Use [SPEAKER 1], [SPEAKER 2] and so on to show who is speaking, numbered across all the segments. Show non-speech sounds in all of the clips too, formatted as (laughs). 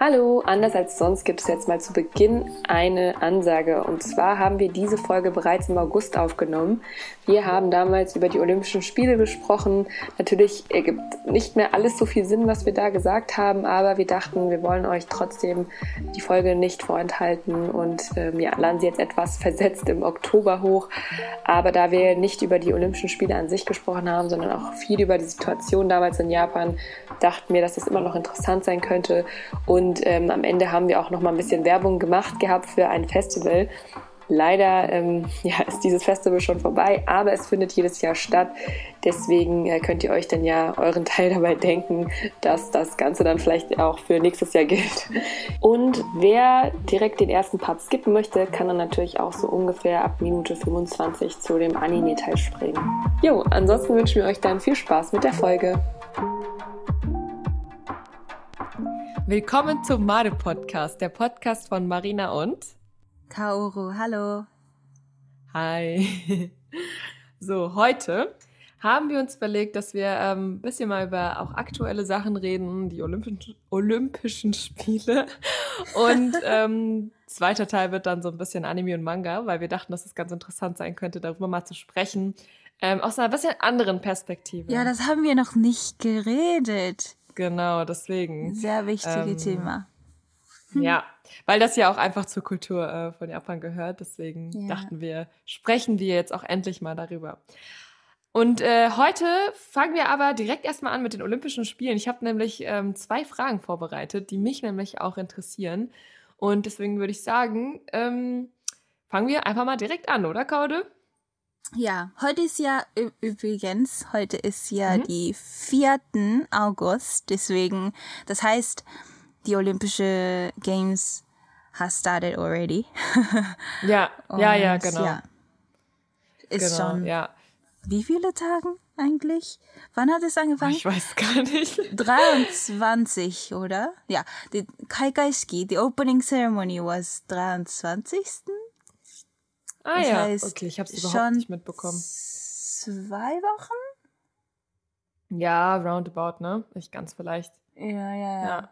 [SPEAKER 1] Hallo, anders als sonst gibt es jetzt mal zu Beginn eine Ansage. Und zwar haben wir diese Folge bereits im August aufgenommen. Wir haben damals über die Olympischen Spiele gesprochen. Natürlich ergibt nicht mehr alles so viel Sinn, was wir da gesagt haben, aber wir dachten, wir wollen euch trotzdem die Folge nicht vorenthalten und ähm, ja, laden sie jetzt etwas versetzt im Oktober hoch. Aber da wir nicht über die Olympischen Spiele an sich gesprochen haben, sondern auch viel über die Situation damals in Japan, dachten wir, dass das immer noch interessant sein könnte. Und und ähm, am Ende haben wir auch noch mal ein bisschen Werbung gemacht gehabt für ein Festival. Leider ähm, (laughs) ja, ist dieses Festival schon vorbei, aber es findet jedes Jahr statt. Deswegen äh, könnt ihr euch dann ja euren (laughs) Teil dabei denken, dass das Ganze dann vielleicht auch für nächstes Jahr gilt. Und wer direkt den ersten Part skippen möchte, kann dann natürlich auch so ungefähr ab Minute 25 zu dem Anime-Teil springen. Jo, ansonsten wünschen wir euch dann viel Spaß mit der Folge.
[SPEAKER 2] Willkommen zum Made Podcast, der Podcast von Marina und
[SPEAKER 3] Kaoru. Hallo.
[SPEAKER 2] Hi. (laughs) So, heute haben wir uns überlegt, dass wir ein ähm, bisschen mal über auch aktuelle Sachen reden, die Olympischen, Olympischen Spiele. (laughs) Und ähm, zweiter Teil wird dann so ein bisschen Anime und Manga, weil wir dachten, dass es ganz interessant sein könnte, darüber mal zu sprechen. Ähm, aus einer bisschen anderen Perspektive.
[SPEAKER 3] Ja, das haben wir noch nicht geredet.
[SPEAKER 2] Genau, deswegen.
[SPEAKER 3] Sehr wichtige ähm, Thema.
[SPEAKER 2] Hm. Ja, weil das ja auch einfach zur Kultur äh, von Japan gehört. Deswegen ja. dachten wir, sprechen wir jetzt auch endlich mal darüber. Und äh, heute fangen wir aber direkt erstmal an mit den Olympischen Spielen. Ich habe nämlich ähm, zwei Fragen vorbereitet, die mich nämlich auch interessieren. Und deswegen würde ich sagen, ähm, fangen wir einfach mal direkt an, oder Kaude?
[SPEAKER 3] Ja, heute ist ja übrigens, heute ist ja mhm. die 4. August, deswegen, das heißt, die Olympische Games has started already.
[SPEAKER 2] ja, ja, (laughs) ja, genau. Ja,
[SPEAKER 3] ist
[SPEAKER 2] genau,
[SPEAKER 3] schon,
[SPEAKER 2] ja.
[SPEAKER 3] wie viele Tagen eigentlich? Wann hat es angefangen?
[SPEAKER 2] Ich weiß gar nicht. (laughs)
[SPEAKER 3] 23, oder? Ja, die Kaikaiski, die Opening Ceremony was 23.
[SPEAKER 2] Ah das ja, heißt, okay, ich habe es überhaupt nicht mitbekommen.
[SPEAKER 3] Zwei Wochen?
[SPEAKER 2] Ja, roundabout, ne? Nicht ganz vielleicht.
[SPEAKER 3] Ja, ja, ja. ja.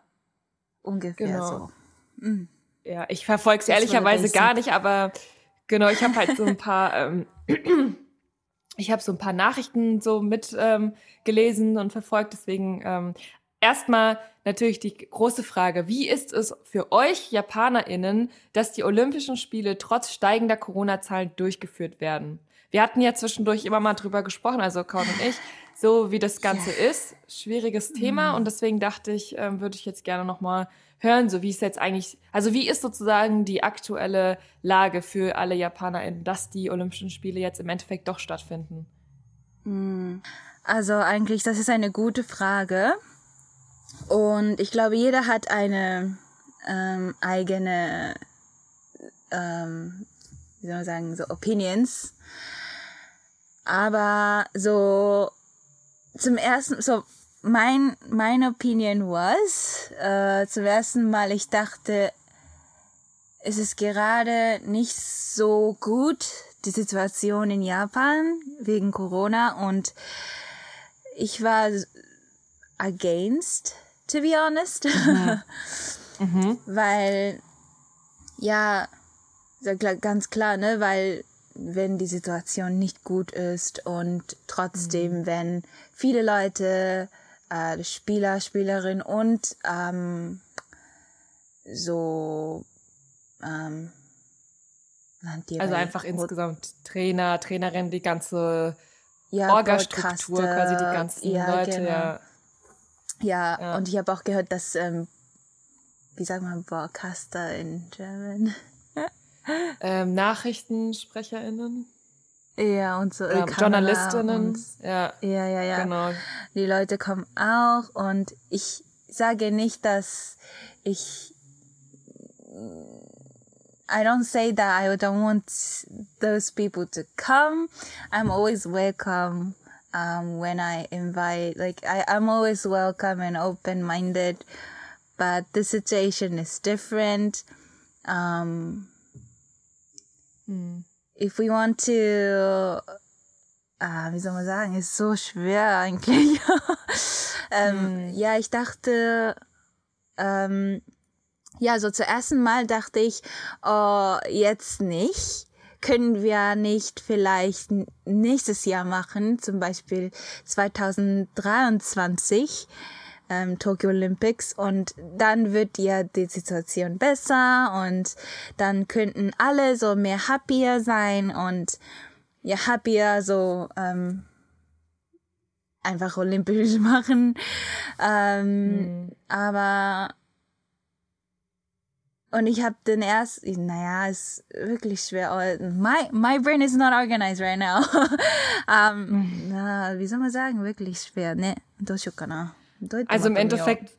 [SPEAKER 3] Ungefähr genau. so. Mhm.
[SPEAKER 2] Ja, ich verfolge es ehrlicherweise gar nicht, aber genau, ich habe halt so ein paar, ähm, (clears throat) ich habe so ein paar Nachrichten so mit ähm, gelesen und verfolgt, deswegen ähm, erstmal natürlich die große Frage, wie ist es für euch Japanerinnen, dass die Olympischen Spiele trotz steigender Corona-Zahlen durchgeführt werden? Wir hatten ja zwischendurch immer mal drüber gesprochen, also Kaun und ich, so wie das Ganze ja. ist. Schwieriges Thema mhm. und deswegen dachte ich, ähm, würde ich jetzt gerne nochmal hören, so wie es jetzt eigentlich, also wie ist sozusagen die aktuelle Lage für alle JapanerInnen, dass die Olympischen Spiele jetzt im Endeffekt doch stattfinden?
[SPEAKER 3] Mhm. Also eigentlich, das ist eine gute Frage. Und ich glaube, jeder hat eine ähm, eigene, ähm, wie soll man sagen, so Opinions. Aber so zum ersten, so mein, meine Opinion was, äh, zum ersten Mal, ich dachte, es ist gerade nicht so gut, die Situation in Japan wegen Corona und ich war against to be honest. Mhm. (laughs) mhm. Weil, ja, ganz klar, ne, weil wenn die Situation nicht gut ist und trotzdem, mhm. wenn viele Leute, äh, Spieler, Spielerin und ähm, so ähm,
[SPEAKER 2] also einfach insgesamt Trainer, Trainerin, die ganze ja, Orga-Struktur, quasi die ganzen ja, Leute, genau. ja.
[SPEAKER 3] Ja, ja. und ich habe auch gehört, dass, ähm, wie sagt man Broadcaster in German? (laughs)
[SPEAKER 2] ähm, NachrichtensprecherInnen.
[SPEAKER 3] Ja, und so.
[SPEAKER 2] Ja, Journalistinnen. Und, ja.
[SPEAKER 3] ja, ja, ja.
[SPEAKER 2] Genau.
[SPEAKER 3] Die Leute kommen auch und ich sage nicht, dass ich I don't say that I don't want those people to come. I'm always welcome um, when I invite, like, I, I'm always welcome and open minded, but the situation is different. Um, mm. If we want to, ah, wie soll man sagen, ist so schwer eigentlich. (laughs) ähm, mm. Ja, ich dachte, ähm, ja, so zuerst Mal dachte ich, oh, jetzt nicht. Können wir nicht vielleicht nächstes Jahr machen, zum Beispiel 2023 ähm, Tokyo Olympics und dann wird ja die Situation besser und dann könnten alle so mehr happier sein und ja happier so ähm, einfach olympisch (laughs) machen. Ähm, mhm. Aber und ich habe den ersten, naja, ist wirklich schwer. My, my brain is not organized right now. um, (laughs) ähm, mhm. na, wie soll man sagen, wirklich schwer. Ne,
[SPEAKER 2] Also im Endeffekt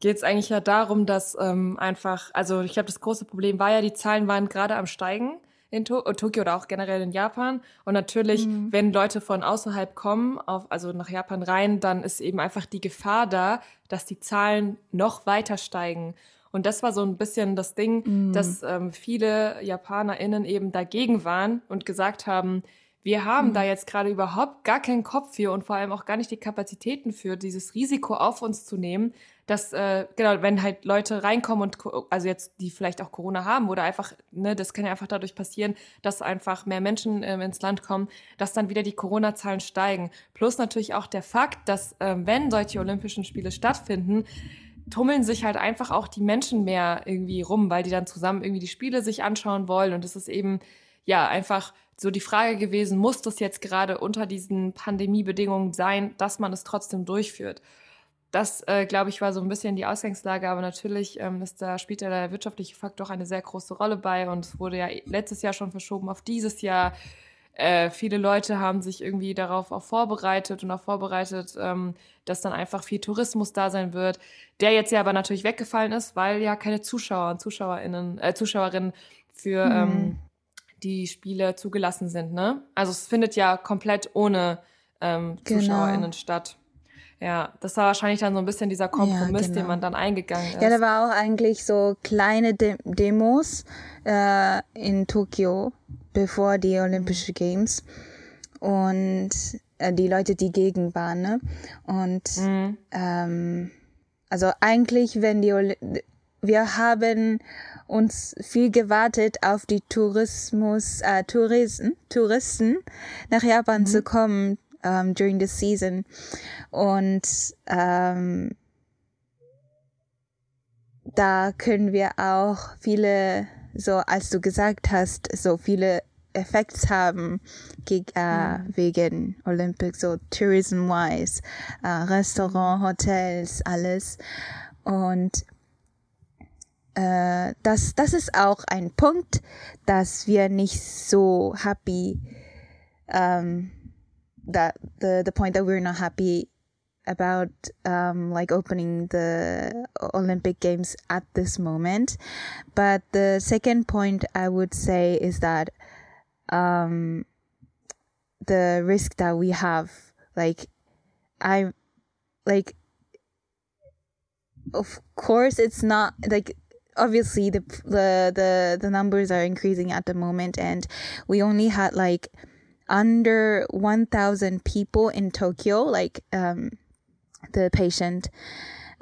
[SPEAKER 2] geht es eigentlich ja darum, dass ähm, einfach, also ich glaube, das große Problem war ja, die Zahlen waren gerade am Steigen in to oh, Tokio oder auch generell in Japan. Und natürlich, mhm. wenn Leute von außerhalb kommen, auf, also nach Japan rein, dann ist eben einfach die Gefahr da, dass die Zahlen noch weiter steigen. Und das war so ein bisschen das Ding, mhm. dass ähm, viele JapanerInnen eben dagegen waren und gesagt haben, wir haben mhm. da jetzt gerade überhaupt gar keinen Kopf für und vor allem auch gar nicht die Kapazitäten für, dieses Risiko auf uns zu nehmen, dass, äh, genau, wenn halt Leute reinkommen und, also jetzt, die vielleicht auch Corona haben oder einfach, ne, das kann ja einfach dadurch passieren, dass einfach mehr Menschen ähm, ins Land kommen, dass dann wieder die Corona-Zahlen steigen. Plus natürlich auch der Fakt, dass, ähm, wenn solche Olympischen Spiele stattfinden, tummeln sich halt einfach auch die Menschen mehr irgendwie rum, weil die dann zusammen irgendwie die Spiele sich anschauen wollen und es ist eben, ja, einfach so die Frage gewesen, muss das jetzt gerade unter diesen Pandemiebedingungen sein, dass man es trotzdem durchführt? Das, äh, glaube ich, war so ein bisschen die Ausgangslage, aber natürlich ähm, ist da, spielt ja der wirtschaftliche Faktor eine sehr große Rolle bei und es wurde ja letztes Jahr schon verschoben auf dieses Jahr. Äh, viele Leute haben sich irgendwie darauf auch vorbereitet und auch vorbereitet, ähm, dass dann einfach viel Tourismus da sein wird, der jetzt ja aber natürlich weggefallen ist, weil ja keine Zuschauer und Zuschauerinnen, äh, Zuschauerinnen für mhm. ähm, die Spiele zugelassen sind, ne? Also es findet ja komplett ohne ähm, genau. ZuschauerInnen statt. Ja, das war wahrscheinlich dann so ein bisschen dieser Kompromiss, ja, genau. den man dann eingegangen ist.
[SPEAKER 3] Ja, da war auch eigentlich so kleine De Demos äh, in Tokio, bevor die Olympischen Games. Und äh, die Leute, die gegen waren, ne? Und mhm. ähm, also eigentlich, wenn die Oli wir haben uns viel gewartet auf die Tourismus, äh, Touristen, Touristen nach Japan mhm. zu kommen um, ähm, during the season. Und ähm, da können wir auch viele, so als du gesagt hast, so viele Effekte haben gegen, äh, mhm. wegen Olympics, so tourism-wise, äh, Restaurant, Hotels, alles. Und äh, das, das ist auch ein Punkt, dass wir nicht so happy, um, that the, the point that we're not happy about um, like opening the Olympic Games at this moment. But the second point I would say is that um, the risk that we have, like, I'm like, of course, it's not like obviously the the the the numbers are increasing at the moment and we only had like under 1000 people in Tokyo like um the patient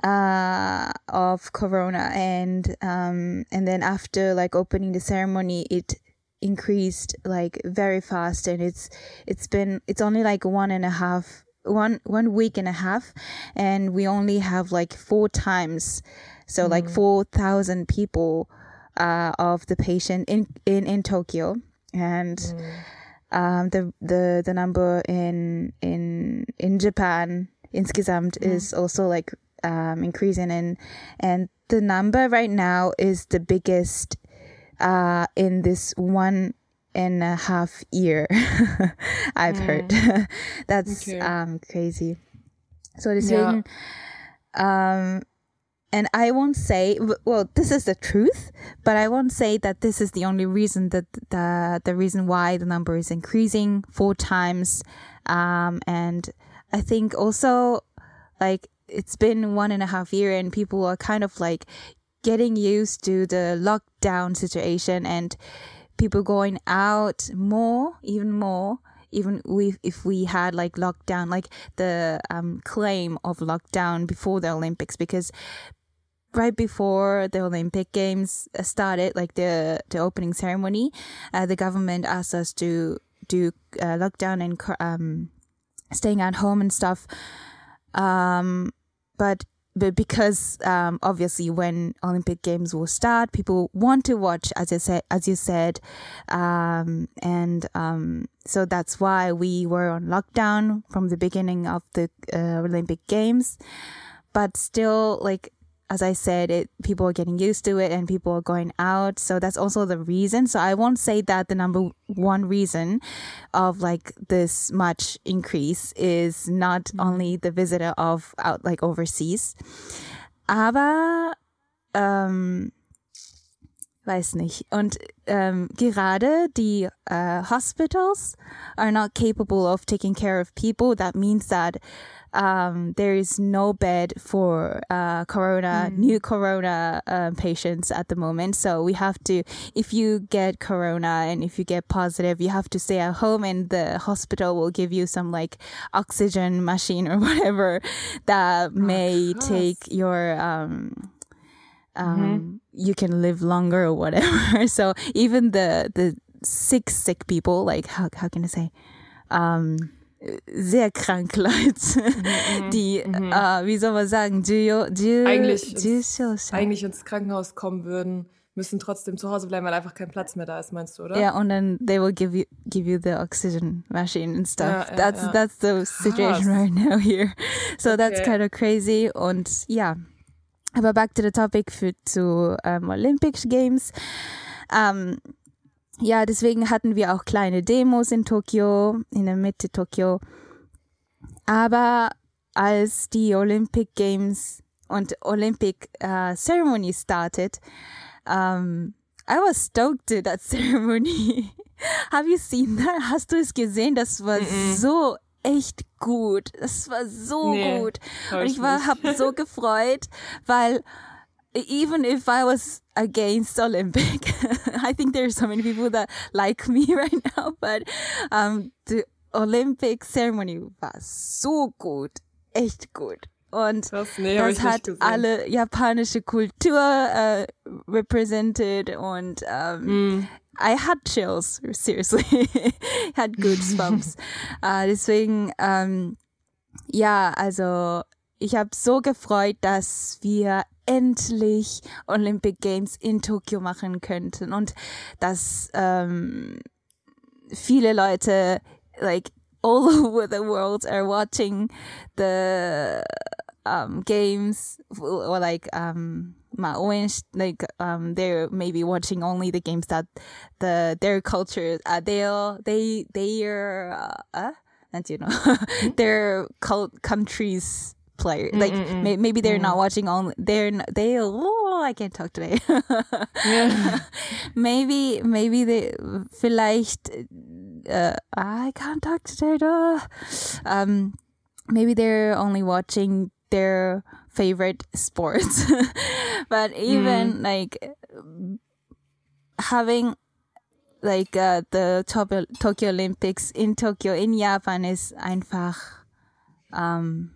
[SPEAKER 3] uh of corona and um and then after like opening the ceremony it increased like very fast and it's it's been it's only like one and a half one one week and a half and we only have like four times so mm. like 4,000 people uh, of the patient in, in, in Tokyo. And mm. um, the, the, the number in, in, in Japan insgesamt mm. is also like um, increasing. And, and the number right now is the biggest uh, in this one and a half year (laughs) I've mm. heard. (laughs) That's okay. um, crazy. So deswegen, yeah. um, and I won't say, well, this is the truth, but I won't say that this is the only reason that the, the reason why the number is increasing four times. Um, and I think also like it's been one and a half year and people are kind of like getting used to the lockdown situation and people going out more, even more even if we had like lockdown like the um, claim of lockdown before the olympics because right before the Olympic Games started, like the the opening ceremony, uh, the government asked us to do uh, lockdown and um, staying at home and stuff. Um, but but because um, obviously when Olympic Games will start, people want to watch, as you said, as you said, um, and um, so that's why we were on lockdown from the beginning of the uh, Olympic Games. But still, like as I said, it people are getting used to it and people are going out. So that's also the reason. So I won't say that the number one reason of like this much increase is not mm-hmm. only the visitor of out like overseas. Aber ähm, weiß nicht. Und ähm, gerade die uh, hospitals are not capable of taking care of people. That means that um, there is no bed for uh, corona, mm. new corona uh, patients at the moment. So we have to, if you get corona and if you get positive, you have to stay at home and the hospital will give you some like oxygen machine or (laughs) whatever that oh, may take your, um, um, mm-hmm. you can live longer or whatever. (laughs) so even the, the sick, sick people, like how, how can I say, um, sehr krank (laughs) Leute, mhm, die, mhm. Äh, wie soll man sagen,
[SPEAKER 2] eigentlich, ins, eigentlich ins Krankenhaus kommen würden, müssen trotzdem zu Hause bleiben, weil einfach kein Platz mehr da ist, meinst du, oder?
[SPEAKER 3] Ja, und dann they will give you give you the oxygen machine and stuff. Ja, ja, that's ja. that's the situation Krass. right now here. (laughs) So okay. that's kind of crazy und ja. Aber back to the topic für zu um, Olympic Games. Um, ja, deswegen hatten wir auch kleine Demos in Tokio, in der Mitte Tokio. Aber als die Olympic Games und Olympic uh, Ceremony started, um, I was stoked to that (laughs) ceremony. Have you seen that? Hast du es gesehen? Das war mm -mm. so echt gut. Das war so nee, gut. Und ich war, hab so (laughs) gefreut, weil even if I was against Olympic, (laughs) I think there's so many people that like me (laughs) right now, but um, the Olympic ceremony war so gut, echt gut. Und das, nee, das hat alle japanische Kultur uh, represented und um, mm. I had chills, seriously. (laughs) had goosebumps. uh, (laughs) deswegen, um, ja, also ich habe so gefreut, dass wir endlich Olympic Games in Tokio machen könnten und dass ähm, viele Leute like all (laughs) over the world are watching the um, games or like um like um they're maybe watching only the games that the their culture uh, they they they are uh, uh, you know (laughs) their cult countries player. Like may, maybe they're not watching only they're they oh I can't talk today. (laughs) maybe maybe they vielleicht uh, I can't talk today. Duh. Um, maybe they're only watching their favorite sports, (laughs) but even mm. like having like uh, the Tokyo Olympics in Tokyo in Japan is einfach um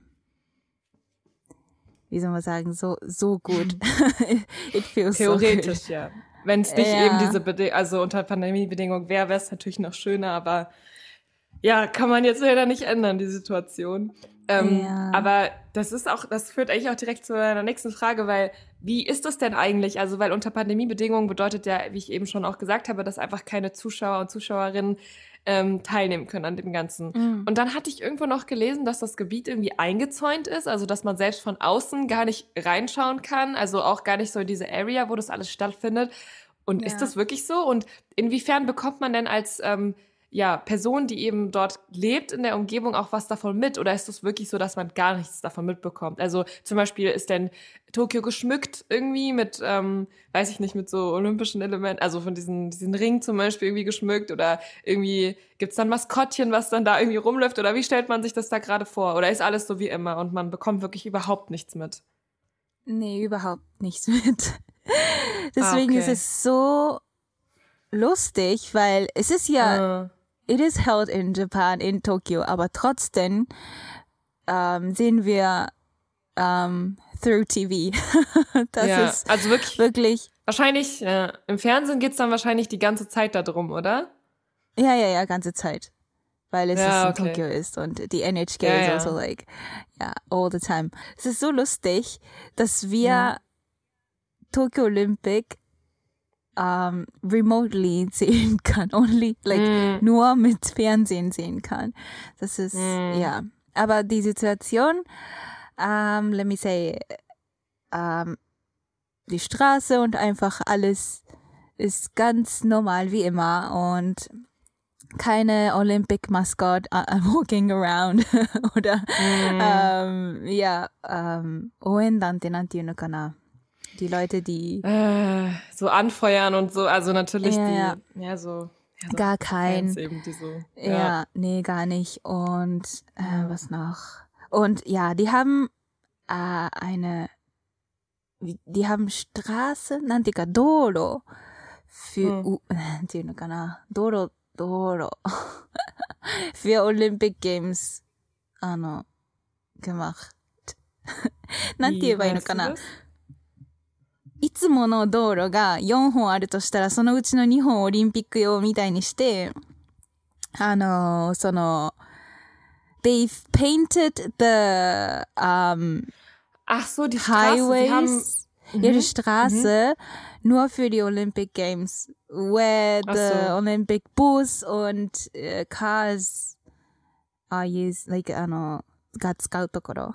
[SPEAKER 3] wie soll man sagen, so, so gut. (laughs)
[SPEAKER 2] It feels Theoretisch, so ja. Wenn es nicht ja. eben diese Bedingungen, also unter Pandemiebedingungen wäre, wäre es natürlich noch schöner, aber ja, kann man jetzt leider nicht ändern, die Situation. Ähm, ja. Aber das ist auch, das führt eigentlich auch direkt zu meiner nächsten Frage, weil wie ist das denn eigentlich? Also, weil unter Pandemiebedingungen bedeutet ja, wie ich eben schon auch gesagt habe, dass einfach keine Zuschauer und Zuschauerinnen ähm, teilnehmen können an dem Ganzen. Mhm. Und dann hatte ich irgendwo noch gelesen, dass das Gebiet irgendwie eingezäunt ist, also dass man selbst von außen gar nicht reinschauen kann, also auch gar nicht so diese Area, wo das alles stattfindet. Und ja. ist das wirklich so? Und inwiefern bekommt man denn als ähm, ja, Person, die eben dort lebt in der Umgebung, auch was davon mit? Oder ist es wirklich so, dass man gar nichts davon mitbekommt? Also zum Beispiel ist denn Tokio geschmückt irgendwie mit, ähm, weiß ich nicht, mit so olympischen Elementen, also von diesen, diesen Ring zum Beispiel irgendwie geschmückt oder irgendwie gibt's dann Maskottchen, was dann da irgendwie rumläuft oder wie stellt man sich das da gerade vor? Oder ist alles so wie immer und man bekommt wirklich überhaupt nichts mit?
[SPEAKER 3] Nee, überhaupt nichts (laughs) mit. Deswegen ah, okay. ist es so lustig, weil es ist ja, uh it is held in Japan, in Tokio, aber trotzdem ähm, sehen wir ähm, through TV. (laughs) das
[SPEAKER 2] ja,
[SPEAKER 3] ist
[SPEAKER 2] also wirklich,
[SPEAKER 3] wirklich.
[SPEAKER 2] Wahrscheinlich, ja, im Fernsehen geht's dann wahrscheinlich die ganze Zeit darum, oder?
[SPEAKER 3] Ja, ja, ja, ganze Zeit. Weil es
[SPEAKER 2] Ja,
[SPEAKER 3] ist in
[SPEAKER 2] okay.
[SPEAKER 3] Tokio ist und die NHK
[SPEAKER 2] Ja,
[SPEAKER 3] is
[SPEAKER 2] ja.
[SPEAKER 3] also like, ja, all the time. Es ist so lustig, dass wir Tokyo Olympic ähm, remotely (laughs) sehen kann. Only, like,
[SPEAKER 2] Mm.
[SPEAKER 3] nur mit Fernsehen sehen kann. Das ist,
[SPEAKER 2] Mm.
[SPEAKER 3] ja. Aber die Situation, ähm, let me say, ähm, die Straße und einfach alles ist ganz normal wie immer und keine Olympic Mascot uh, (laughs) walking around (laughs) oder ähm, ja, ähm, 応援団ってなんていうのかな die Leute, die
[SPEAKER 2] Äh, so anfeuern und so, also natürlich
[SPEAKER 3] Ja,
[SPEAKER 2] die,
[SPEAKER 3] ja.
[SPEAKER 2] ja, so, ja, so
[SPEAKER 3] gar kein
[SPEAKER 2] Fans eben, die so,
[SPEAKER 3] Ja, nee, gar nicht. Und äh, was noch? Und ja, die haben äh, eine, wie- die haben Straße, なんていうか道路 für,
[SPEAKER 2] うん (laughs)
[SPEAKER 3] うなんていうのかな、道路、道路 (laughs) für Olympic Games あの gemacht. (laughs) なんて言えばいいのかな いつもの道路が4本あるとしたら、そのうちの2本オリンピック用みたいにして、あのーその、they've painted the um,
[SPEAKER 2] Ach so, die Straße, sie haben,
[SPEAKER 3] highways, ihre Straße nur für die Olympic Games, where the
[SPEAKER 2] so.
[SPEAKER 3] Olympic bus und äh, cars are used, like, あの、が使うところ。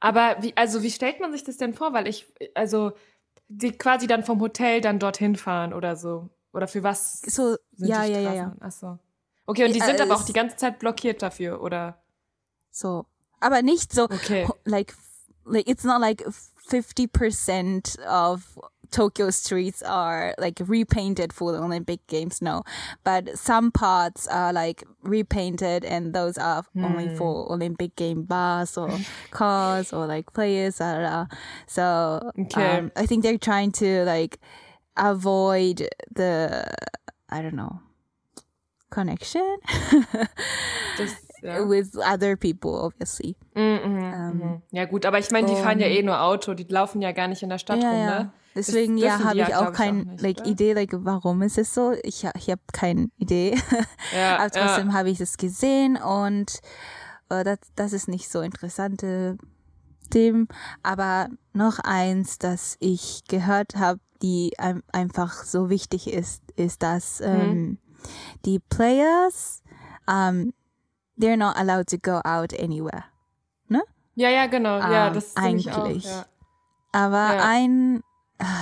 [SPEAKER 2] Aber wie, also wie stellt man sich das denn vor? Weil ich, also, die quasi dann vom Hotel dann dorthin fahren oder so. Oder für was
[SPEAKER 3] So,
[SPEAKER 2] sind
[SPEAKER 3] ja,
[SPEAKER 2] die
[SPEAKER 3] ja, ja, ja.
[SPEAKER 2] Ach so. Okay, und die
[SPEAKER 3] Ja,
[SPEAKER 2] sind aber auch die ganze Zeit blockiert dafür, oder?
[SPEAKER 3] So. Aber nicht so,
[SPEAKER 2] Okay.
[SPEAKER 3] like like it's not like 50% of Tokyo streets are like repainted for the Olympic Games no but some parts are like repainted and those are only for Olympic game bus or cars or like players blah, blah, so
[SPEAKER 2] Okay.
[SPEAKER 3] um, I think they're trying to like avoid the I don't know connection (laughs)
[SPEAKER 2] ja. (laughs)
[SPEAKER 3] with other people obviously
[SPEAKER 2] Mhm, mhm,
[SPEAKER 3] Ähm,
[SPEAKER 2] mhm. ja gut, aber ich meine, die fahren ja eh nur Auto, die laufen ja gar nicht in der Stadt
[SPEAKER 3] ja,
[SPEAKER 2] rum,
[SPEAKER 3] ja.
[SPEAKER 2] Ne?
[SPEAKER 3] Deswegen
[SPEAKER 2] Das
[SPEAKER 3] ja habe ich auch keine like? Idee, like, warum ist es so. Ich, ich habe keine Idee.
[SPEAKER 2] Ja, (laughs)
[SPEAKER 3] Aber trotzdem
[SPEAKER 2] ja.
[SPEAKER 3] habe ich es gesehen und äh, das, das ist nicht so interessante Themen. Aber noch eins, das ich gehört habe, die ein, einfach so wichtig ist, ist, dass
[SPEAKER 2] Mhm.
[SPEAKER 3] ähm, die Players, um, they're not allowed to go out anywhere.
[SPEAKER 2] Ja, ja, genau. ja,
[SPEAKER 3] Ähm,
[SPEAKER 2] das finde ich auch.
[SPEAKER 3] eigentlich.
[SPEAKER 2] Ja.
[SPEAKER 3] Aber
[SPEAKER 2] Ja.
[SPEAKER 3] ein,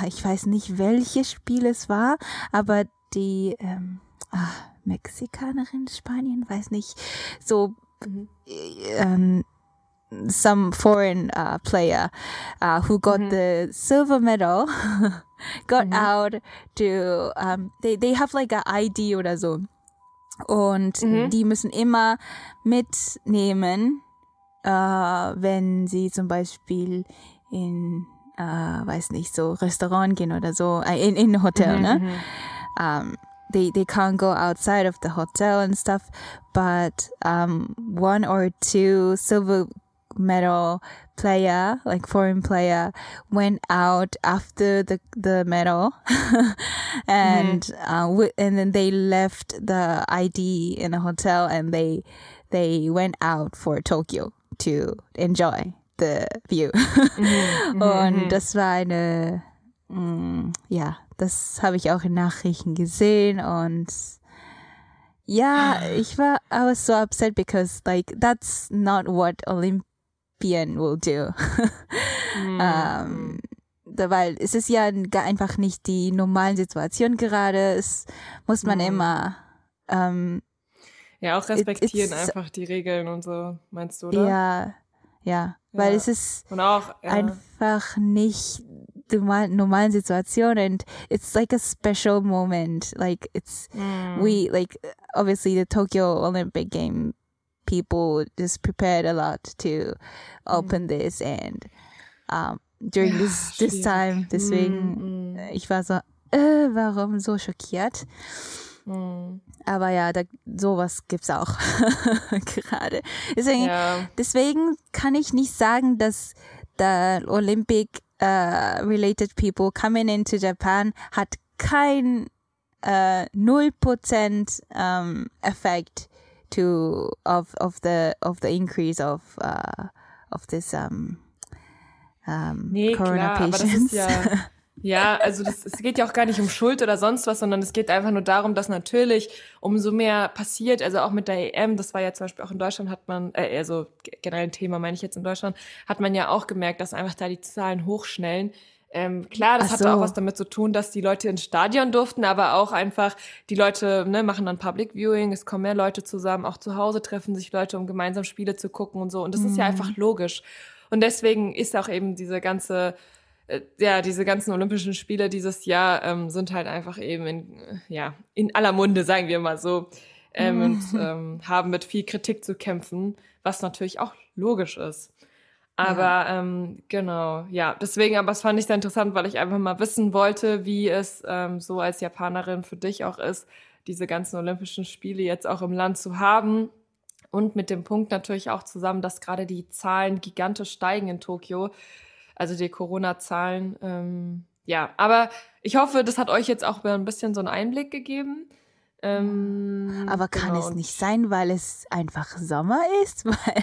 [SPEAKER 3] ich weiß nicht, welches Spiel es war, aber die ähm, ah, Mexikanerin, Spanien, weiß nicht, so
[SPEAKER 2] Mhm.
[SPEAKER 3] ähm, some foreign uh, player uh, who got
[SPEAKER 2] Mhm.
[SPEAKER 3] the silver medal (laughs) got
[SPEAKER 2] Mhm.
[SPEAKER 3] out to um, they they have like a ID oder so und
[SPEAKER 2] Mhm.
[SPEAKER 3] die müssen immer mitnehmen äh, wenn sie zum Beispiel in äh, weiß nicht so Restaurant gehen oder so äh, in in Hotel
[SPEAKER 2] Mhm,
[SPEAKER 3] ne
[SPEAKER 2] mhm.
[SPEAKER 3] um, they they can't go outside of the hotel and stuff. But um, one or two silver medal player, like foreign player, went out after the the medal, (laughs) and uh, wi- and then they left the ID in a hotel and they they went out for Tokyo to enjoy the view. Und das war eine, mm, ja, das habe ich auch in Nachrichten gesehen und ja, ich war, I was so upset because like that's not what Olympian will do. (laughs) ähm, da, weil es ist ja einfach nicht die normalen Situation gerade. Es muss man
[SPEAKER 2] Mhm.
[SPEAKER 3] immer ähm,
[SPEAKER 2] Ja, auch respektieren
[SPEAKER 3] it's-
[SPEAKER 2] einfach die Regeln und so, meinst du, oder?
[SPEAKER 3] ja, ja, weil
[SPEAKER 2] Ja.
[SPEAKER 3] es ist
[SPEAKER 2] Und auch, ja,
[SPEAKER 3] einfach nicht die normal- normalen Situation and it's like a special moment. Like it's
[SPEAKER 2] mm,
[SPEAKER 3] we like obviously the Tokyo Olympic game people just prepared a lot to open this and um during
[SPEAKER 2] Ja,
[SPEAKER 3] this this
[SPEAKER 2] schwierig.
[SPEAKER 3] time deswegen
[SPEAKER 2] Mm, mm,
[SPEAKER 3] ich war so äh, warum so schockiert
[SPEAKER 2] mm.
[SPEAKER 3] Aber ja da sowas gibt's auch (laughs) gerade deswegen
[SPEAKER 2] Ja,
[SPEAKER 3] deswegen kann ich nicht sagen, dass the Olympic uh, related people coming into Japan had kein uh, 0% um, effect to of of the of the increase of uh, of this um, um,
[SPEAKER 2] Nee,
[SPEAKER 3] Corona
[SPEAKER 2] klar, aber das
[SPEAKER 3] patients.
[SPEAKER 2] ist ja, (laughs) ja, also das, es geht ja auch gar nicht um Schuld oder sonst was, sondern es geht einfach nur darum, dass natürlich umso mehr passiert, also auch mit der EM, das war ja zum Beispiel auch in Deutschland hat man, äh, also generell ein Thema meine ich jetzt in Deutschland, hat man ja auch gemerkt, dass einfach da die Zahlen hochschnellen. Ähm, klar, das
[SPEAKER 3] Ach
[SPEAKER 2] hatte
[SPEAKER 3] so.
[SPEAKER 2] auch was damit zu tun, dass die Leute ins Stadion durften, aber auch einfach, die Leute ne, machen dann Public Viewing, es kommen mehr Leute zusammen, auch zu Hause treffen sich Leute, um gemeinsam Spiele zu gucken und so. Und das ist ja einfach logisch. Und deswegen ist auch eben diese ganze, ja, diese ganzen Olympischen Spiele dieses Jahr ähm, sind halt einfach eben in, äh, ja, in aller Munde, sagen wir mal so, ähm, und (laughs) ähm, haben mit viel Kritik zu kämpfen, was natürlich auch logisch ist. Aber ähm, genau, ja, deswegen, aber es fand ich sehr interessant, weil ich einfach mal wissen wollte, wie es ähm, so als Japanerin für dich auch ist, diese ganzen Olympischen Spiele jetzt auch im Land zu haben. Und mit dem Punkt natürlich auch zusammen, dass gerade die Zahlen gigantisch steigen in Tokio, also die Corona-Zahlen. Ähm, ja, aber ich hoffe, das hat euch jetzt auch ein bisschen so einen Einblick gegeben. Ähm,
[SPEAKER 3] Aber kann
[SPEAKER 2] genau,
[SPEAKER 3] es nicht sein, weil es einfach Sommer ist? (laughs) Weil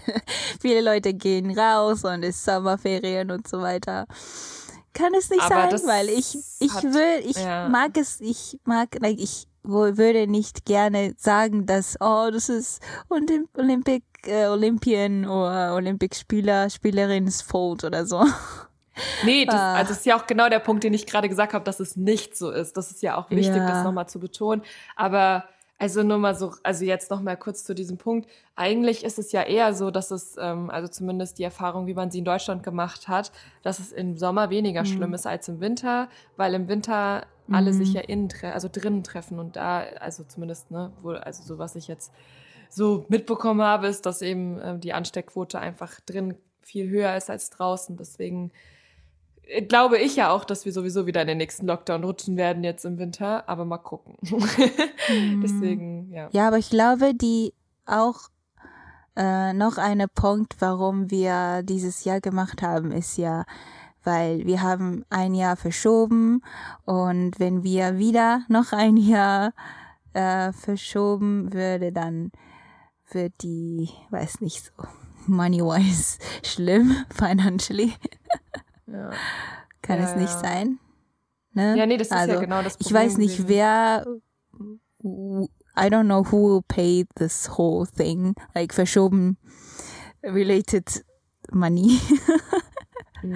[SPEAKER 3] viele Leute gehen raus und es Sommerferien und so weiter. Kann es nicht
[SPEAKER 2] Aber
[SPEAKER 3] sein, weil ich, ich
[SPEAKER 2] hat-
[SPEAKER 3] will, ich
[SPEAKER 2] ja.
[SPEAKER 3] mag es, ich mag, ich würde nicht gerne sagen, dass, oh, das ist Olymp Olympic, äh, Olympien oder Olympic-Spieler, Spielerin's Fault oder so. (laughs)
[SPEAKER 2] Nee, das,
[SPEAKER 3] Ah.
[SPEAKER 2] also das ist ja auch genau der Punkt, den ich gerade gesagt habe, dass es nicht so ist. Das ist ja auch wichtig,
[SPEAKER 3] Ja.
[SPEAKER 2] das nochmal zu betonen. Aber also nur mal so, also jetzt nochmal kurz zu diesem Punkt. Eigentlich ist es ja eher so, dass es, ähm, also zumindest die Erfahrung, wie man sie in Deutschland gemacht hat, dass es im Sommer weniger schlimm ist als im Winter, weil im Winter alle sich ja innen, also drinnen treffen und da, also zumindest, ne, wohl, also so was ich jetzt so mitbekommen habe, ist, dass eben ähm, die Ansteckquote einfach drin viel höher ist als draußen. Deswegen äh, glaube ich ja auch, dass wir sowieso wieder in den nächsten Lockdown rutschen werden jetzt im Winter, aber mal gucken. (laughs) Deswegen, ja.
[SPEAKER 3] Ja, aber ich glaube, die auch äh, noch eine Punkt, warum wir dieses Jahr gemacht haben, ist ja, weil wir haben ein Jahr verschoben und wenn wir wieder noch ein Jahr äh, verschoben würde, dann wird die, weiß nicht so, money-wise (laughs) schlimm, (laughs) financially.
[SPEAKER 2] Ja,
[SPEAKER 3] Kann
[SPEAKER 2] Ja,
[SPEAKER 3] es nicht
[SPEAKER 2] ja.
[SPEAKER 3] sein. Ne?
[SPEAKER 2] ja nee, das ist
[SPEAKER 3] also,
[SPEAKER 2] ja genau das
[SPEAKER 3] ich
[SPEAKER 2] Problem.
[SPEAKER 3] weiß nicht, wer. I don't know who will pay this whole thing, like verschoben related money. (laughs)
[SPEAKER 2] Mhm.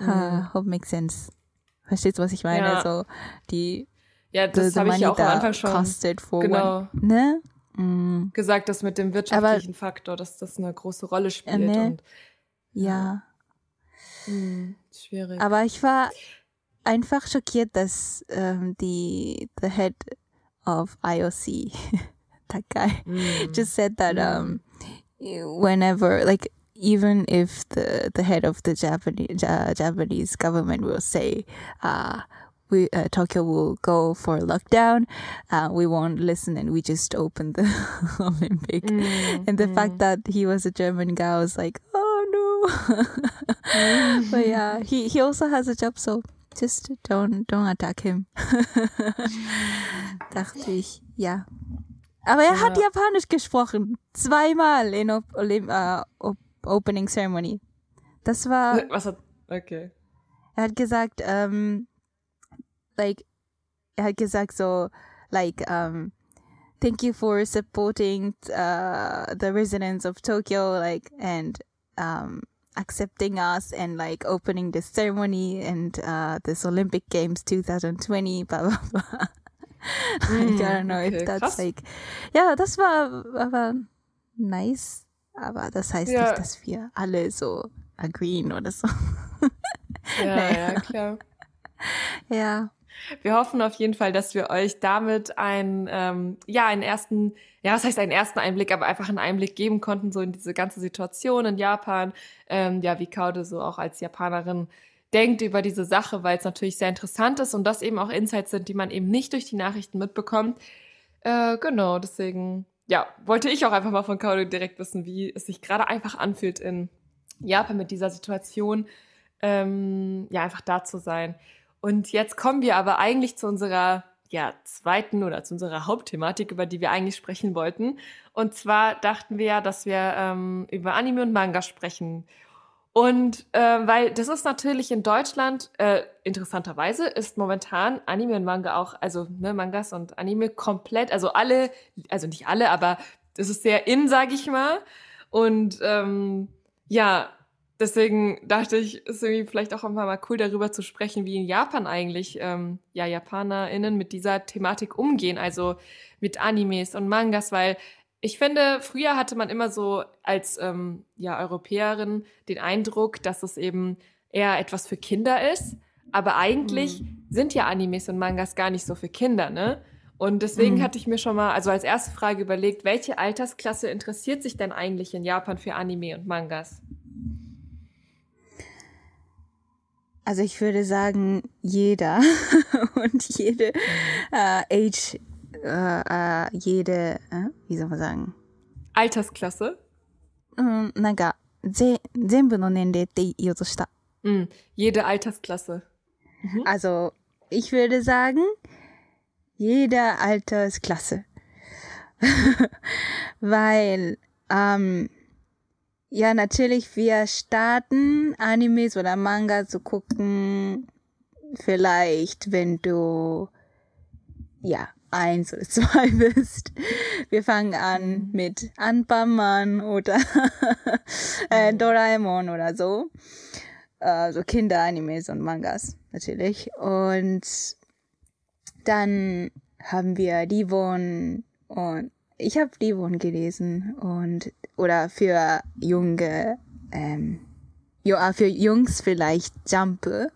[SPEAKER 3] uh, hope makes sense. Verstehst du, was ich meine?
[SPEAKER 2] Ja.
[SPEAKER 3] So die
[SPEAKER 2] Ja, das habe ich ja auch am Anfang schon
[SPEAKER 3] costed for
[SPEAKER 2] genau.
[SPEAKER 3] one, ne? Mm,
[SPEAKER 2] gesagt, dass mit dem wirtschaftlichen Faktor, dass das eine große Rolle spielt.
[SPEAKER 3] ne.
[SPEAKER 2] Und,
[SPEAKER 3] ja.
[SPEAKER 2] mh, schwierig.
[SPEAKER 3] Aber ich war einfach schockiert, dass ähm, die the head of IOC, (laughs) that guy,
[SPEAKER 2] Mhm.
[SPEAKER 3] just said that
[SPEAKER 2] Mm.
[SPEAKER 3] um whenever like even if the the head of the Japanese uh, Japanese government will say uh we uh, Tokyo will go for lockdown. Uh, we won't listen and we just open the (laughs) Olympic.
[SPEAKER 2] Mhm,
[SPEAKER 3] and the
[SPEAKER 2] mhm.
[SPEAKER 3] fact that he was a German guy was like oh no. (laughs) But yeah he he also has a job so just don't don't attack him. (laughs) Dachte ich ja. Aber er hat Japanisch gesprochen. Zweimal in op Olymp äh, op Opening Ceremony. Das war
[SPEAKER 2] Was hat, okay.
[SPEAKER 3] er hat gesagt ähm, like er hat gesagt so like um thank you for supporting uh the residents of Tokyo like and um accepting us and like opening this ceremony and uh this Olympic Games 2020 (laughs) blah blah blah like, I don't know
[SPEAKER 2] okay,
[SPEAKER 3] if that's
[SPEAKER 2] krass.
[SPEAKER 3] like ja das war aber nice aber das heißt
[SPEAKER 2] Ja.
[SPEAKER 3] nicht dass wir alle so agreeen oder (laughs) so
[SPEAKER 2] Ja,
[SPEAKER 3] Naja.
[SPEAKER 2] ja, klar.
[SPEAKER 3] ja
[SPEAKER 2] Wir hoffen auf jeden Fall, dass wir euch damit einen, ähm, ja, einen ersten, ja, was heißt einen ersten Einblick, aber einfach einen Einblick geben konnten, so in diese ganze Situation in Japan. Ähm, ja, wie Kaude so auch als Japanerin denkt über diese Sache, weil es natürlich sehr interessant ist und das eben auch Insights sind, die man eben nicht durch die Nachrichten mitbekommt. Äh, genau, deswegen, ja, wollte ich auch einfach mal von Kaude direkt wissen, wie es sich gerade einfach anfühlt in Japan mit dieser Situation ähm, ja einfach da zu sein. Und jetzt kommen wir aber eigentlich zu unserer ja, zweiten oder zu unserer Hauptthematik, über die wir eigentlich sprechen wollten. Und zwar dachten wir ja, dass wir ähm, über Anime und Manga sprechen. Und äh, weil das ist natürlich in Deutschland, äh, interessanterweise, ist momentan Anime und Manga auch, also ne, Mangas und Anime komplett, also alle, also nicht alle, aber das ist sehr in, sag ich mal. Und ähm, ja, deswegen dachte ich, ist irgendwie vielleicht auch einfach mal cool, darüber zu sprechen, wie in Japan eigentlich ähm, ja JapanerInnen mit dieser Thematik umgehen, also mit Animes und Mangas, weil ich finde, früher hatte man immer so als ähm, ja, Europäerin den Eindruck, dass es eben eher etwas für Kinder ist. Aber eigentlich mhm. sind ja Animes und Mangas gar nicht so für Kinder, ne? Und deswegen mhm. hatte ich mir schon mal, also als erste Frage überlegt, welche Altersklasse interessiert sich denn eigentlich in Japan für Anime und Mangas?
[SPEAKER 3] Also ich würde sagen, jeder (laughs) und jede äh, Age, äh, äh, jede, äh, wie soll man sagen?
[SPEAKER 2] Altersklasse?
[SPEAKER 3] うん、なんか、ぜ、全部の年齢って言おうとした。
[SPEAKER 2] Mm, jede Altersklasse.
[SPEAKER 3] Mhm. Also, ich würde sagen, jede Altersklasse. (laughs) Weil, ähm, ja, natürlich, wir starten Animes oder Manga zu gucken. Vielleicht, wenn du, ja, eins oder (laughs) zwei bist. Wir fangen an mit Anpaman oder (laughs) äh, Doraemon oder so. Äh, so Kinderanimes und Mangas, natürlich. Und dann haben wir Divon und ich habe Divon gelesen und oder für junge ähm, ja, für Jungs vielleicht Jump. Mhm.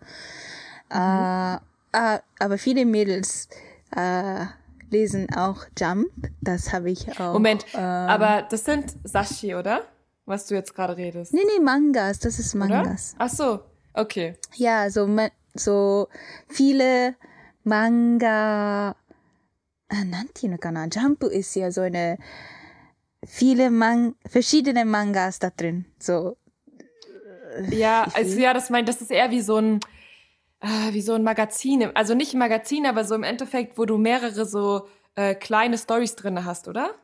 [SPEAKER 3] Äh, äh, aber viele Mädels äh, lesen auch Jump. Das habe ich auch.
[SPEAKER 2] Moment, ähm, aber das sind Sashi, oder? Was du jetzt gerade redest.
[SPEAKER 3] Nee, nee, Mangas. Das ist Mangas.
[SPEAKER 2] Oder? Ach so, okay.
[SPEAKER 3] Ja, so, so viele Manga あ なんていうのかな、ジャンプ ist ja so eine viele Man verschiedene Mangas da drin. So.
[SPEAKER 2] Ja, also ja, das meint, das ist eher wie so ein äh, wie so ein Magazin, also nicht ein Magazin, aber so im Endeffekt, wo du mehrere so äh, kleine Stories drin hast, oder?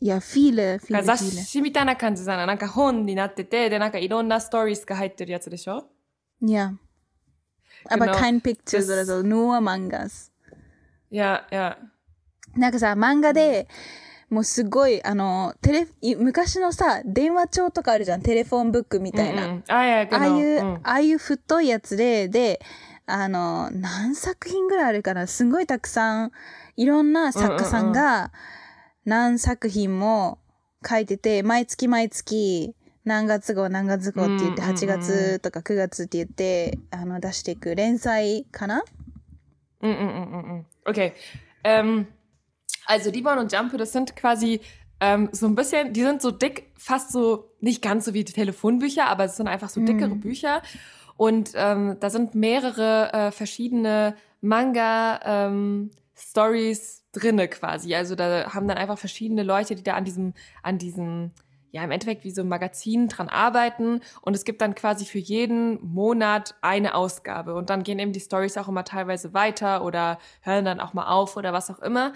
[SPEAKER 3] Ja, viele, viele,
[SPEAKER 2] 雑誌みたいな感じだな。なんか本になってて、で、なんかいろんなストーリーズが入ってるやつでしょ
[SPEAKER 3] Ja. Aber genau. kein Pictures oder so, nur Mangas.
[SPEAKER 2] Ja, ja.
[SPEAKER 3] なんかさ、漫画で、もうすごい、あの、テレ、昔のさ、電話帳とかあるじゃん、テレフォンブックみたいな。うんうん、ああいう、うん、ああいう太いやつで、で、あの、何作品ぐらいあるかな。すごいたくさん、いろんな作家さんが、何作品も書いてて、毎月毎月、何月号何月号って言って、8月とか9月って言って、あの、出していく連載かな。
[SPEAKER 2] うんうんうんうん。Okay. Ähm, Also Dibon und Jumpe, das sind quasi ähm, so ein bisschen, die sind so dick, fast so, nicht ganz so wie die Telefonbücher, aber es sind einfach so dickere mhm. Bücher. Und ähm, da sind mehrere äh, verschiedene Manga-Stories ähm, drinne quasi. Also da haben dann einfach verschiedene Leute, die da an diesem, an diesem, ja, im Endeffekt wie so ein Magazin dran arbeiten. Und es gibt dann quasi für jeden Monat eine Ausgabe. Und dann gehen eben die Stories auch immer teilweise weiter oder hören dann auch mal auf oder was auch immer.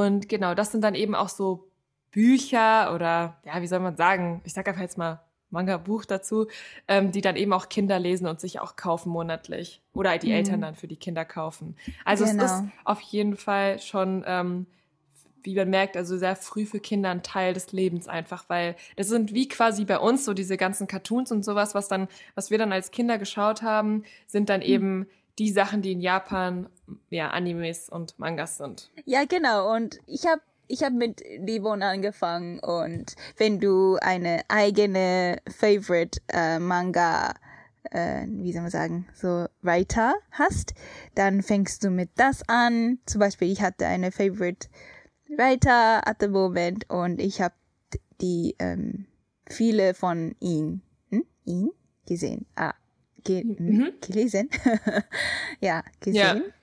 [SPEAKER 2] Und genau, das sind dann eben auch so Bücher oder, ja, wie soll man sagen, ich sage einfach jetzt mal Manga-Buch dazu, ähm, die dann eben auch Kinder lesen und sich auch kaufen monatlich. Oder die mhm. Eltern dann für die Kinder kaufen. Also genau. es ist auf jeden Fall schon, ähm, wie man merkt, also sehr früh für Kinder ein Teil des Lebens einfach, weil das sind wie quasi bei uns so diese ganzen Cartoons und sowas, was dann, was wir dann als Kinder geschaut haben, sind dann mhm. eben die Sachen, die in Japan ja Animes und Mangas sind.
[SPEAKER 3] Ja, genau. Und ich habe ich habe mit Livon angefangen und wenn du eine eigene Favorite äh, Manga äh, wie soll man sagen, so Writer hast, dann fängst du mit das an. Zum Beispiel, ich hatte eine Favorite Writer at the moment und ich habe die ähm, viele von ihm, hm? ihn gesehen. Ah, ge mhm. gelesen. (laughs) ja, gesehen. Ja.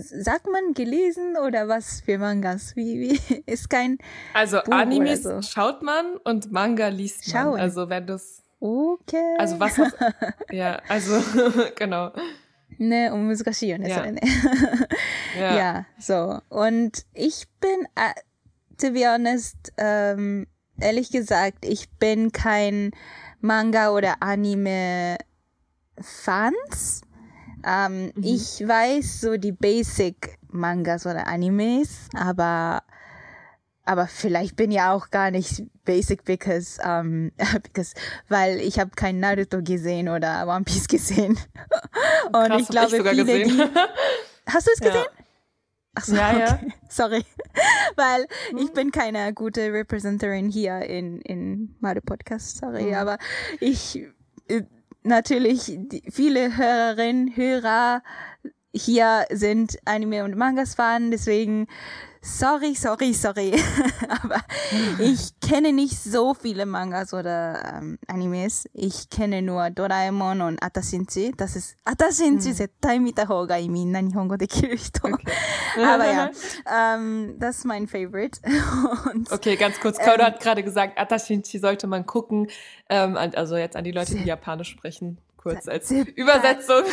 [SPEAKER 3] Sagt man gelesen oder was für Mangas? Wie, wie (laughs) ist kein
[SPEAKER 2] Also Buch Animes so. schaut man und Manga liest man. Schauen. Also wenn du es
[SPEAKER 3] Okay.
[SPEAKER 2] Also was auch, (laughs) ja, also genau.
[SPEAKER 3] ね、難しいよね、
[SPEAKER 2] Ja.
[SPEAKER 3] それね。
[SPEAKER 2] Ja.
[SPEAKER 3] ja, so. Und ich bin, äh, to be honest, ähm, ehrlich gesagt, ich bin kein Manga oder Anime Fans. Ähm, Ich weiß so die Basic Mangas oder Animes, aber aber vielleicht bin ja auch gar nicht basic because ähm, (laughs) because weil ich habe kein Naruto gesehen oder One Piece gesehen (laughs) und
[SPEAKER 2] Krass,
[SPEAKER 3] ich glaube
[SPEAKER 2] sogar
[SPEAKER 3] viele
[SPEAKER 2] gesehen.
[SPEAKER 3] die (laughs) hast du es
[SPEAKER 2] Ja.
[SPEAKER 3] gesehen Ach so,
[SPEAKER 2] Ja, ja.
[SPEAKER 3] okay. Sorry. Weil ich bin keine gute Representerin hier in, in Mare Podcast, sorry.
[SPEAKER 2] Mhm.
[SPEAKER 3] Aber ich, natürlich, viele Hörerinnen, Hörer hier sind Anime- und Mangas-Fan, deswegen sorry, sorry, sorry. (laughs) Aber ich kenne nicht so viele Mangas oder ähm, Animes. Ich kenne nur Doraemon und Atashinchi. Das ist, Atashinchi 絶対見た方がいい。みんな日本語できる人。(laughs) Aber ja, (laughs) ähm, das ist mein Favorite. Und
[SPEAKER 2] Okay, ganz kurz. Kaudo hat gerade gesagt, Atashinchi sollte man gucken. Ähm, an- also jetzt an die Leute, die Japanisch sprechen. Kurz als. Übersetzung,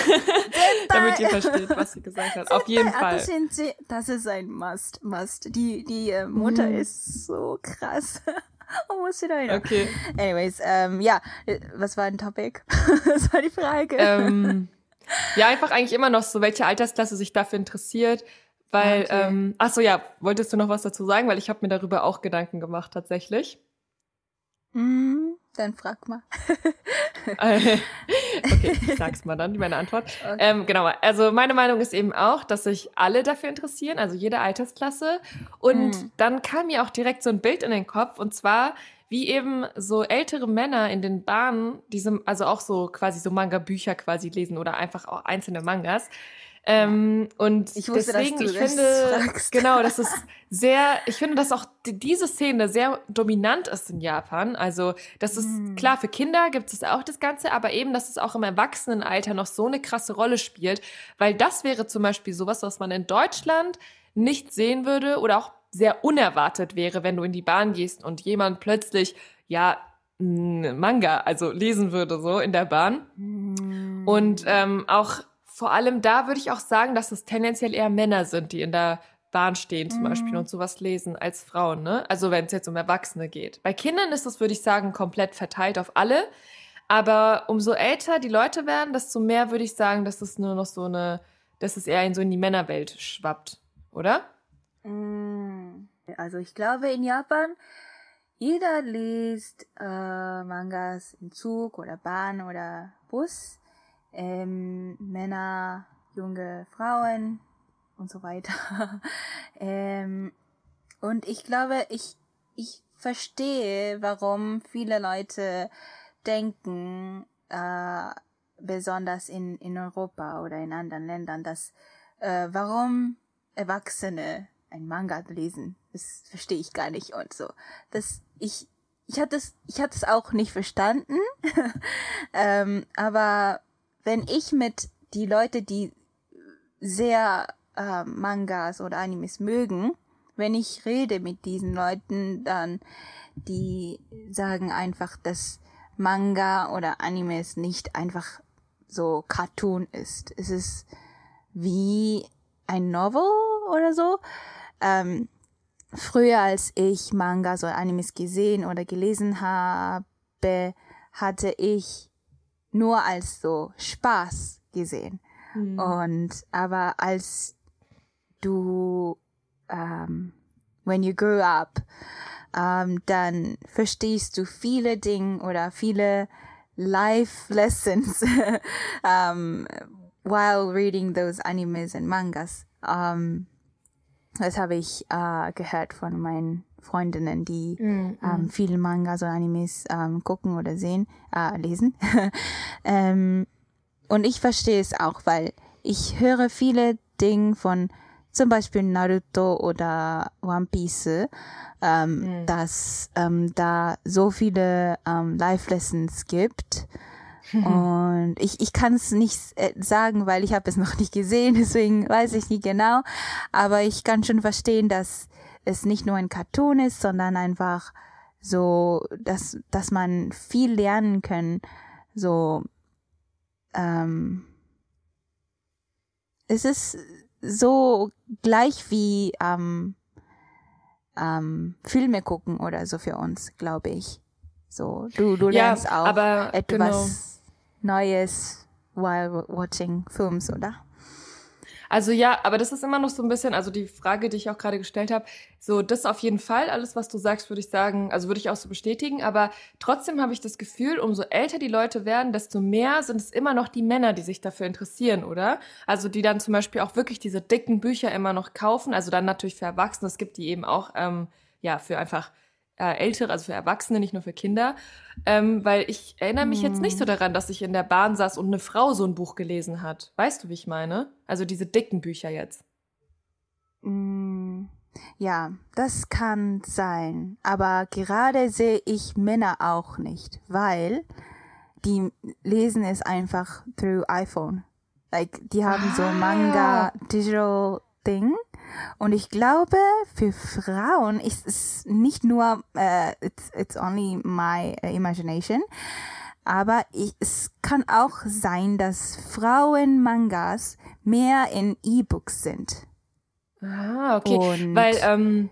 [SPEAKER 2] damit ihr versteht, was sie gesagt hat. Auf jeden Fall.
[SPEAKER 3] Das ist ein Must, Must. Die, die äh, Mutter
[SPEAKER 2] Mhm.
[SPEAKER 3] ist so krass. (laughs) Oh, was?
[SPEAKER 2] Okay.
[SPEAKER 3] Anyways, ähm, ja, äh, was war ein Topic? (laughs) das war die Frage.
[SPEAKER 2] Ähm, (laughs) ja, einfach eigentlich immer noch so, welche Altersklasse sich dafür interessiert. Weil,
[SPEAKER 3] Okay.
[SPEAKER 2] ähm, ach so, ja, wolltest du noch was dazu sagen? Weil ich habe mir darüber auch Gedanken gemacht, tatsächlich.
[SPEAKER 3] Hm, dann frag mal. (laughs)
[SPEAKER 2] Okay, ich sag's mal dann, meine Antwort. Ähm, genau, also meine Meinung ist eben auch, dass sich alle dafür interessieren, also jede Altersklasse. Und
[SPEAKER 3] Mhm.
[SPEAKER 2] dann kam mir auch direkt so ein Bild in den Kopf, und zwar, wie eben so ältere Männer in den Bahnen, diese, also auch so quasi so Manga-Bücher quasi lesen oder einfach auch einzelne Mangas. Ähm, und
[SPEAKER 3] Ich wusste,
[SPEAKER 2] deswegen, ich finde,
[SPEAKER 3] fragst.
[SPEAKER 2] genau, das (laughs) ist sehr, ich finde, dass auch die- diese Szene sehr dominant ist in Japan. Also, das ist
[SPEAKER 3] Mhm.
[SPEAKER 2] klar, für Kinder gibt es auch das Ganze, aber eben, dass es auch im Erwachsenenalter noch so eine krasse Rolle spielt, weil das wäre zum Beispiel sowas, was man in Deutschland nicht sehen würde oder auch sehr unerwartet wäre, wenn du in die Bahn gehst und jemand plötzlich, ja, Manga, also lesen würde, so in der Bahn.
[SPEAKER 3] Hm.
[SPEAKER 2] Und ähm, auch vor allem da würde ich auch sagen, dass es tendenziell eher Männer sind, die in der Bahn stehen zum Beispiel und sowas lesen als Frauen, ne? Also wenn es jetzt um Erwachsene geht. Bei Kindern ist das, würde ich sagen, komplett verteilt auf alle. Aber umso älter die Leute werden, desto mehr würde ich sagen, dass es nur noch so eine, dass es eher in so in die Männerwelt schwappt, oder?
[SPEAKER 3] Mm, Also ich glaube in Japan, jeder liest äh, Mangas im Zug oder Bahn oder Bus. Ähm, Männer, junge Frauen und so weiter. (laughs) ähm, und ich glaube, ich, ich verstehe, warum viele Leute denken, äh, besonders in, in Europa oder in anderen Ländern, dass äh, warum Erwachsene ein Manga lesen. Das verstehe ich gar nicht und so. Das ich ich hatte es ich hatte es auch nicht verstanden. (laughs) ähm, aber wenn ich mit die Leute, die sehr äh, Mangas oder Animes mögen, wenn ich rede mit diesen Leuten, dann die sagen einfach, dass Manga oder Animes nicht einfach so Cartoon ist. Es ist wie ein Novel oder so. Ähm, früher, als ich Mangas oder Animes gesehen oder gelesen habe, hatte ich nur als so Spaß gesehen. Und aber als du, ähm, when you grow up, ähm, dann verstehst du viele Dinge oder viele life lessons um, (laughs) while reading those animes and mangas. Um, das habe ich äh, gehört von meinen Freundinnen, die ähm, viele Mangas oder Animes ähm, gucken oder sehen, äh, lesen. (laughs) ähm, und ich verstehe es auch, weil ich höre viele Dinge von zum Beispiel Naruto oder One Piece, ähm, dass ähm, da so viele ähm, Life Lessons gibt. (laughs) Und ich, ich kann es nicht äh, sagen, weil ich habe es noch nicht gesehen, (laughs) deswegen weiß ich nicht genau. Aber ich kann schon verstehen, dass es nicht nur ein Cartoon ist, sondern einfach so dass, dass man viel lernen kann. So ähm, es ist so gleich wie ähm, ähm, Filme gucken oder so für uns, glaube ich. So, du, du lernst ja, auch etwas genau. Neues while watching Films, oder?
[SPEAKER 2] Also ja, aber das ist immer noch so ein bisschen, also die Frage, die ich auch gerade gestellt habe, so das auf jeden Fall, alles, was du sagst, würde ich sagen, also würde ich auch so bestätigen, aber trotzdem habe ich das Gefühl, umso älter die Leute werden, desto mehr sind es immer noch die Männer, die sich dafür interessieren, oder? Also die dann zum Beispiel auch wirklich diese dicken Bücher immer noch kaufen, also dann natürlich für Erwachsene, es gibt die eben auch, ähm, ja, für einfach Ältere, also für Erwachsene, nicht nur für Kinder. Ähm, weil ich erinnere mich jetzt nicht so hm. daran, dass ich in der Bahn saß und eine Frau so ein Buch gelesen hat. Weißt du, wie ich meine? Also diese dicken Bücher jetzt.
[SPEAKER 3] Mm, ja, das kann sein. Aber gerade sehe ich Männer auch nicht, weil die lesen es einfach through iPhone. Like, die haben ah. so Manga Digital Ding und ich glaube, für Frauen ist es nicht nur, uh, it's, it's only my uh, imagination, aber ich, es kann auch sein, dass Frauen-Mangas mehr in E-Books sind.
[SPEAKER 2] Ah, okay. Und weil ähm,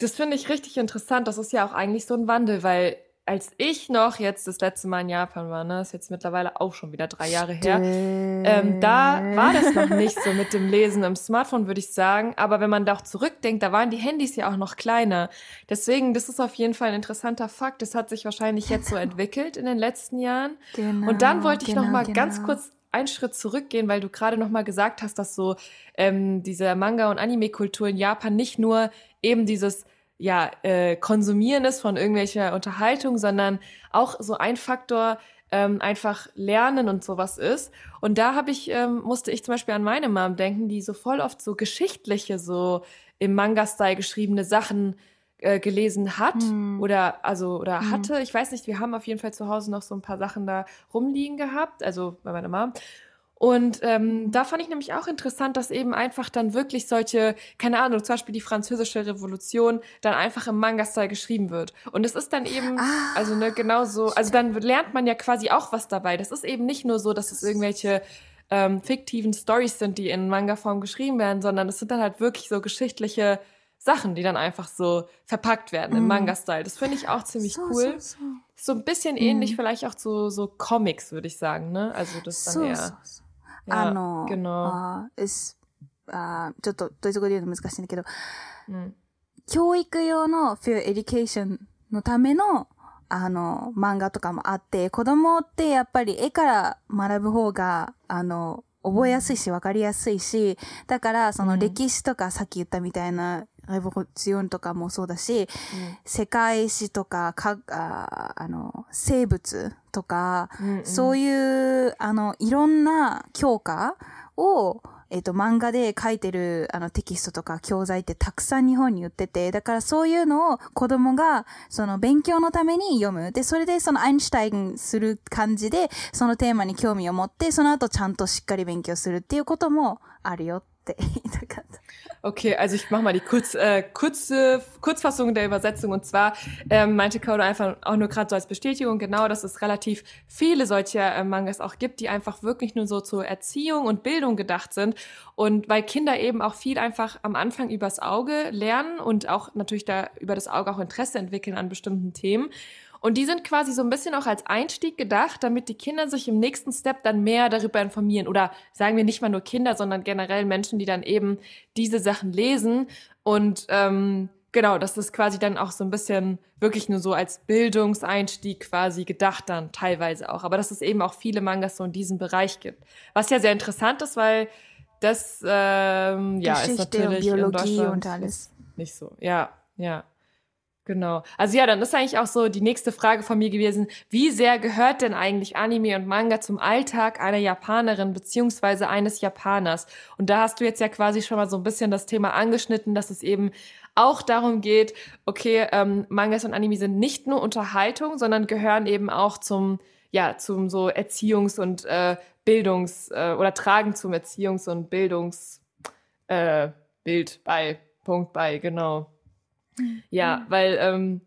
[SPEAKER 2] das finde ich richtig interessant. Das ist ja auch eigentlich so ein Wandel, weil als ich noch jetzt das letzte Mal in Japan war, ne, ist jetzt mittlerweile auch schon wieder drei Jahre her, ähm, da war das noch nicht so mit dem Lesen im Smartphone, würde ich sagen. Aber wenn man da auch zurückdenkt, da waren die Handys ja auch noch kleiner. Deswegen, das ist auf jeden Fall ein interessanter Fakt. Das hat sich wahrscheinlich jetzt so entwickelt in den letzten Jahren. Genau, Und dann wollte ich genau, noch mal genau. ganz kurz einen Schritt zurückgehen, weil du gerade noch mal gesagt hast, dass so ähm, diese Manga- und Anime-Kultur in Japan nicht nur eben dieses ja, äh, Konsumieren ist von irgendwelcher Unterhaltung, sondern auch so ein Faktor ähm, einfach Lernen und sowas ist. Und da habe ich, ähm, musste ich zum Beispiel an meine Mom denken, die so voll oft so geschichtliche, so im Manga-Style geschriebene Sachen äh, gelesen hat hm. oder also oder hm. hatte. Ich weiß nicht, wir haben auf jeden Fall zu Hause noch so ein paar Sachen da rumliegen gehabt, also bei meiner Mom. Und ähm, da fand ich nämlich auch interessant, dass eben einfach dann wirklich solche, keine Ahnung, zum Beispiel die französische Revolution dann einfach im Manga-Style geschrieben wird. Und es ist dann eben, ah. also ne, genau so, also dann lernt man ja quasi auch was dabei. Das ist eben nicht nur so, dass es irgendwelche ähm, fiktiven Stories sind, die in Manga-Form geschrieben werden, sondern es sind dann halt wirklich so geschichtliche Sachen, die dann einfach so verpackt werden mm. im mhm. Manga-Style. Das finde ich auch ziemlich so, cool. So, so. so, ein bisschen ähnlich mm. vielleicht auch zu so Comics, würde ich sagen, ne? Also das dann eher.
[SPEAKER 3] あの、あ is, あちょっとドイツ語で言うの難しいんだけど、うん、教育用の for education のためのあの、漫画とかもあって、子供ってやっぱり絵から学ぶ方が、あの、覚えやすいし、わかりやすいし、だから、その歴史とか、さっき言ったみたいな、レボリューションとかもそうだし、うん、世界史とか、か、ああの、生物とか、うんうん、そういう、あの、いろんな教科を、えっ、ー、と、漫画で書いてるあのテキストとか教材ってたくさん日本に売ってて、だからそういうのを子供がその勉強のために読む。で、それでそのアインシュタインする感じで、そのテーマに興味を持って、その後ちゃんとしっかり勉強するっていうこともあるよって言いたかった。
[SPEAKER 2] Okay, also ich mache mal die kurz, äh, kurze Kurzfassung der Übersetzung. Und zwar ähm, meinte Kodo einfach auch nur gerade so als Bestätigung, genau, dass es relativ viele solcher äh, Mangas auch gibt, die einfach wirklich nur so zur Erziehung und Bildung gedacht sind. Und weil Kinder eben auch viel einfach am Anfang übers Auge lernen und auch natürlich da über das Auge auch Interesse entwickeln an bestimmten Themen. Und die sind quasi so ein bisschen auch als Einstieg gedacht, damit die Kinder sich im nächsten Step dann mehr darüber informieren. Oder sagen wir nicht mal nur Kinder, sondern generell Menschen, die dann eben diese Sachen lesen. Und ähm, genau, das ist quasi dann auch so ein bisschen wirklich nur so als Bildungseinstieg quasi gedacht dann teilweise auch. Aber dass es eben auch viele Mangas so in diesem Bereich gibt. Was ja sehr interessant ist, weil das ähm, ja ist natürlich
[SPEAKER 3] und Biologie und alles.
[SPEAKER 2] Nicht so. Ja, ja. Genau. Also ja, dann ist eigentlich auch so die nächste Frage von mir gewesen, wie sehr gehört denn eigentlich Anime und Manga zum Alltag einer Japanerin beziehungsweise eines Japaners? Und da hast du jetzt ja quasi schon mal so ein bisschen das Thema angeschnitten, dass es eben auch darum geht, okay, ähm, Mangas und Anime sind nicht nur Unterhaltung, sondern gehören eben auch zum, ja, zum so Erziehungs- und äh, Bildungs- äh, oder tragen zum Erziehungs- und Bildungsbild äh, bei, Punkt bei, genau. Ja, mhm. weil ähm,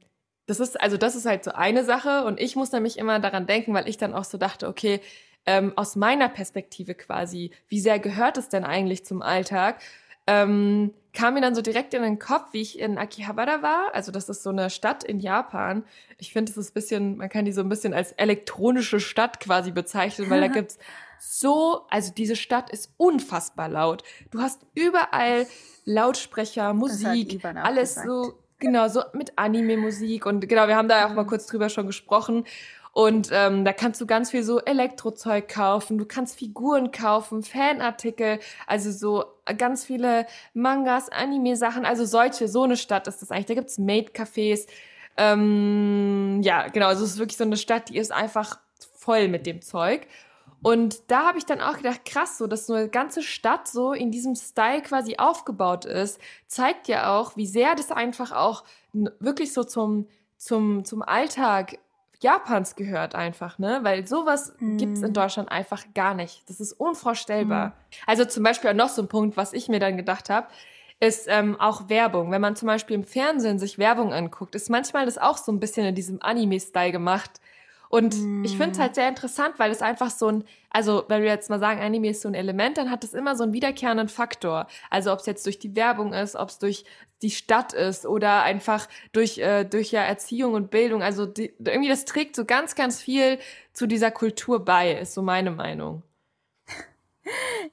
[SPEAKER 2] das ist, also das ist halt so eine Sache und ich muss nämlich immer daran denken, weil ich dann auch so dachte, okay, ähm, aus meiner Perspektive quasi, wie sehr gehört es denn eigentlich zum Alltag? Ähm, kam mir dann so direkt in den Kopf, wie ich in Akihabara war. Also das ist so eine Stadt in Japan. Ich finde, es ist ein bisschen, man kann die so ein bisschen als elektronische Stadt quasi bezeichnen, weil da (laughs) gibt's so, also diese Stadt ist unfassbar laut. Du hast überall Lautsprecher, Musik, alles gesagt. so, genau, so mit Anime-Musik und genau, wir haben da auch mal kurz drüber schon gesprochen. Und ähm, da kannst du ganz viel so Elektrozeug kaufen, du kannst Figuren kaufen, Fanartikel, also so ganz viele Mangas, Anime-Sachen, also solche, so eine Stadt ist das eigentlich. Da gibt's Maid-Cafés. Ähm, ja, genau, also es ist wirklich so eine Stadt, die ist einfach voll mit dem Zeug. Und da habe ich dann auch gedacht, krass, so dass so eine ganze Stadt so in diesem Style quasi aufgebaut ist, zeigt ja auch, wie sehr das einfach auch wirklich so zum, zum, zum Alltag Japans gehört einfach, ne? Weil sowas mm. gibt's in Deutschland einfach gar nicht. Das ist unvorstellbar. Mm. Also zum Beispiel auch noch so ein Punkt, was ich mir dann gedacht habe, ist ähm, auch Werbung. Wenn man zum Beispiel im Fernsehen sich Werbung anguckt, ist manchmal das auch so ein bisschen in diesem Anime-Style gemacht. Und mm. ich finde es halt sehr interessant, weil es einfach so ein, also wenn wir jetzt mal sagen, Anime ist so ein Element, dann hat es immer so einen wiederkehrenden Faktor. Also ob es jetzt durch die Werbung ist, ob es durch die Stadt ist oder einfach durch, äh, durch ja Erziehung und Bildung. Also die, irgendwie das trägt so ganz, ganz viel zu dieser Kultur bei, ist so meine Meinung.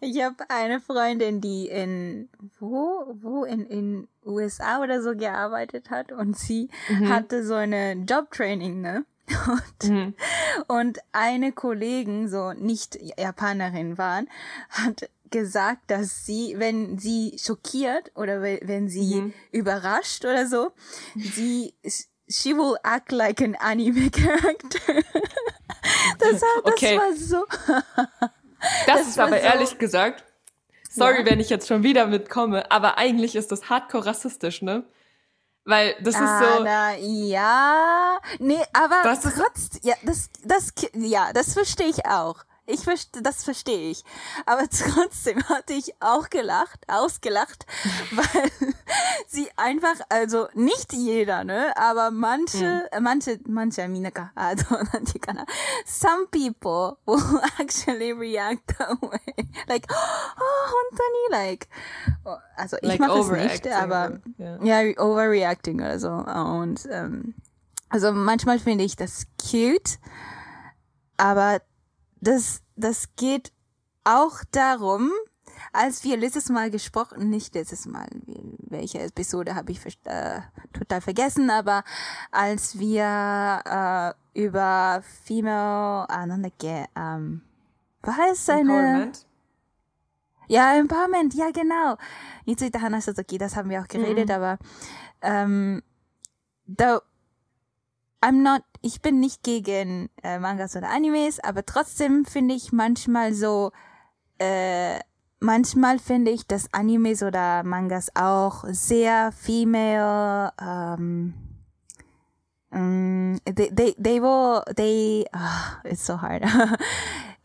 [SPEAKER 3] Ich habe eine Freundin, die in wo wo in in USA oder so gearbeitet hat und sie mhm. hatte so eine Jobtraining, ne? Und, mhm. und eine Kollegin, so nicht Japanerin waren, hat gesagt, dass sie, wenn sie schockiert oder wenn sie mhm. überrascht oder so, sie, she will act like an anime character. (laughs) das, war, das okay. war so.
[SPEAKER 2] das, das ist aber so, ehrlich gesagt, sorry, ja. wenn ich jetzt schon wieder mitkomme, aber eigentlich ist das hardcore rassistisch, ne? Weil das ist so.
[SPEAKER 3] Na, ja. Nee, aber trotzdem, ja, das, das, ja, das verstehe ich auch. Ich verstehe, das verstehe ich. Aber (laughs) trotzdem hatte ich auch gelacht, ausgelacht, (laughs) weil sie einfach, also nicht jeder, ne, aber manche, mm. manche, manche, minaka, also, (laughs) some people will actually react that way. Like, (gasps) oh, hontoni, like, oh, also ich like mache es nicht, aber, ja, yeah, overreacting oder so. Und, ähm, also manchmal finde ich das cute, aber das, das geht auch darum, als wir letztes Mal gesprochen, nicht letztes Mal, welche Episode habe ich äh, total vergessen, aber als wir äh, über Female, ah, ähm, was heißt eine? Empowerment. Ja, Empowerment, ja genau. das haben wir auch geredet, mhm. aber ähm, da I'm not, ich bin nicht gegen äh, Mangas oder Animes, aber trotzdem finde ich manchmal so, äh, manchmal finde ich, dass Animes oder Mangas auch sehr female, um, um, they, they, they will, they, oh, it's so hard. uh,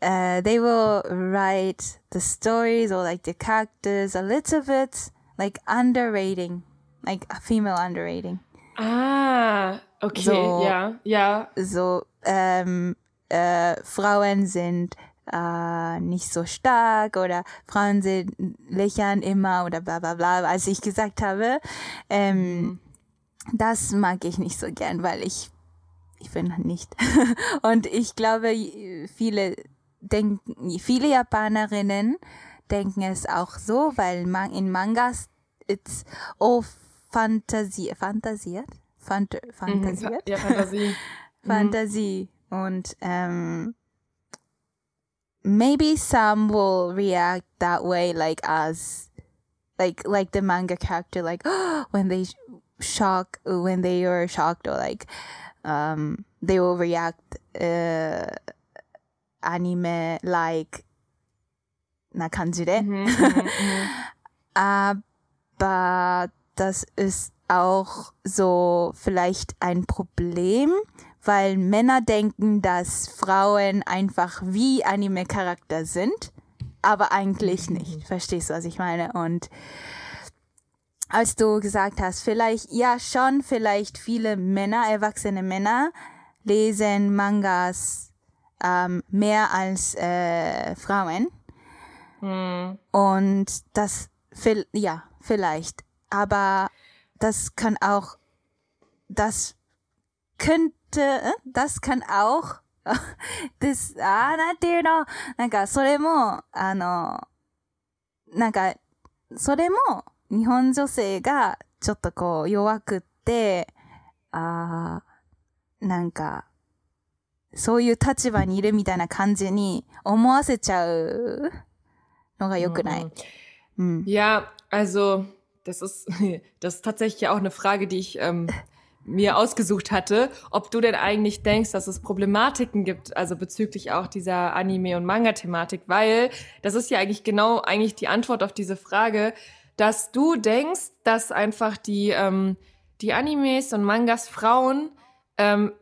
[SPEAKER 3] (laughs) they will write the stories or like the characters a little bit like underrating, like female underrating.
[SPEAKER 2] Ah, Okay, so, ja, ja.
[SPEAKER 3] So, ähm, äh, Frauen sind äh, nicht so stark oder Frauen sind lächeln immer oder bla bla bla, als ich gesagt habe. Ähm, mhm. Das mag ich nicht so gern, weil ich, ich bin nicht. (laughs) Und ich glaube, viele denken, viele Japanerinnen denken es auch so, weil man in Mangas it's all Fantasie, fantasiert Fant mhm, fantasiert.
[SPEAKER 2] Ja, Fantasie. (laughs)
[SPEAKER 3] Fantasie. Mhm. Und ähm, maybe some will react that way like us. Like like the manga character, like (gasps) when they shock when they are shocked or like um they will react uh, anime like な感じで。Mhm, Aber das ist auch so vielleicht ein Problem, weil Männer denken, dass Frauen einfach wie Anime-Charakter sind, aber eigentlich mhm. nicht. Verstehst du, was ich meine? Und als du gesagt hast, vielleicht, ja schon, vielleicht viele Männer, erwachsene Männer lesen Mangas ähm, mehr als äh, Frauen.
[SPEAKER 2] Hm.
[SPEAKER 3] Und das, ja, vielleicht. Aber das kann auch, das könnte, äh, das kann auch です、あー、なんていうのなんか、それも、あの、なんか、それも、日本女性が、ちょっとこう、弱くって、あー、なんか、そういう立場にいるみたいな感じに思わせちゃうのが良くない。
[SPEAKER 2] うん。Ja, also, das ist, (laughs) das ist tatsächlich auch eine Frage, die ich ähm, mir ausgesucht hatte, ob du denn eigentlich denkst, dass es Problematiken gibt, also bezüglich auch dieser Anime- und Manga-Thematik, weil das ist ja eigentlich genau eigentlich die Antwort auf diese Frage, dass du denkst, dass einfach die, ähm, die Animes und Mangas Frauen ähm,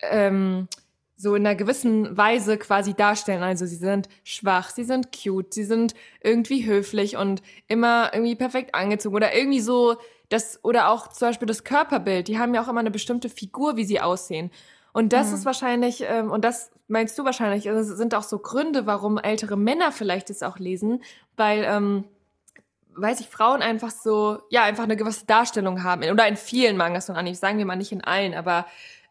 [SPEAKER 2] ähm, so in einer gewissen Weise quasi darstellen. Also sie sind schwach, sie sind cute, sie sind irgendwie höflich und immer irgendwie perfekt angezogen oder irgendwie so das, oder auch zum Beispiel das Körperbild, die haben ja auch immer eine bestimmte Figur, wie sie aussehen. Und das mhm. ist wahrscheinlich, ähm, und das meinst du wahrscheinlich, also sind auch so Gründe, warum ältere Männer vielleicht es auch lesen, weil, ähm, weiß ich, Frauen einfach so, ja, einfach eine gewisse Darstellung haben. Oder in vielen Mangas und Animes, sagen wir mal nicht in allen, aber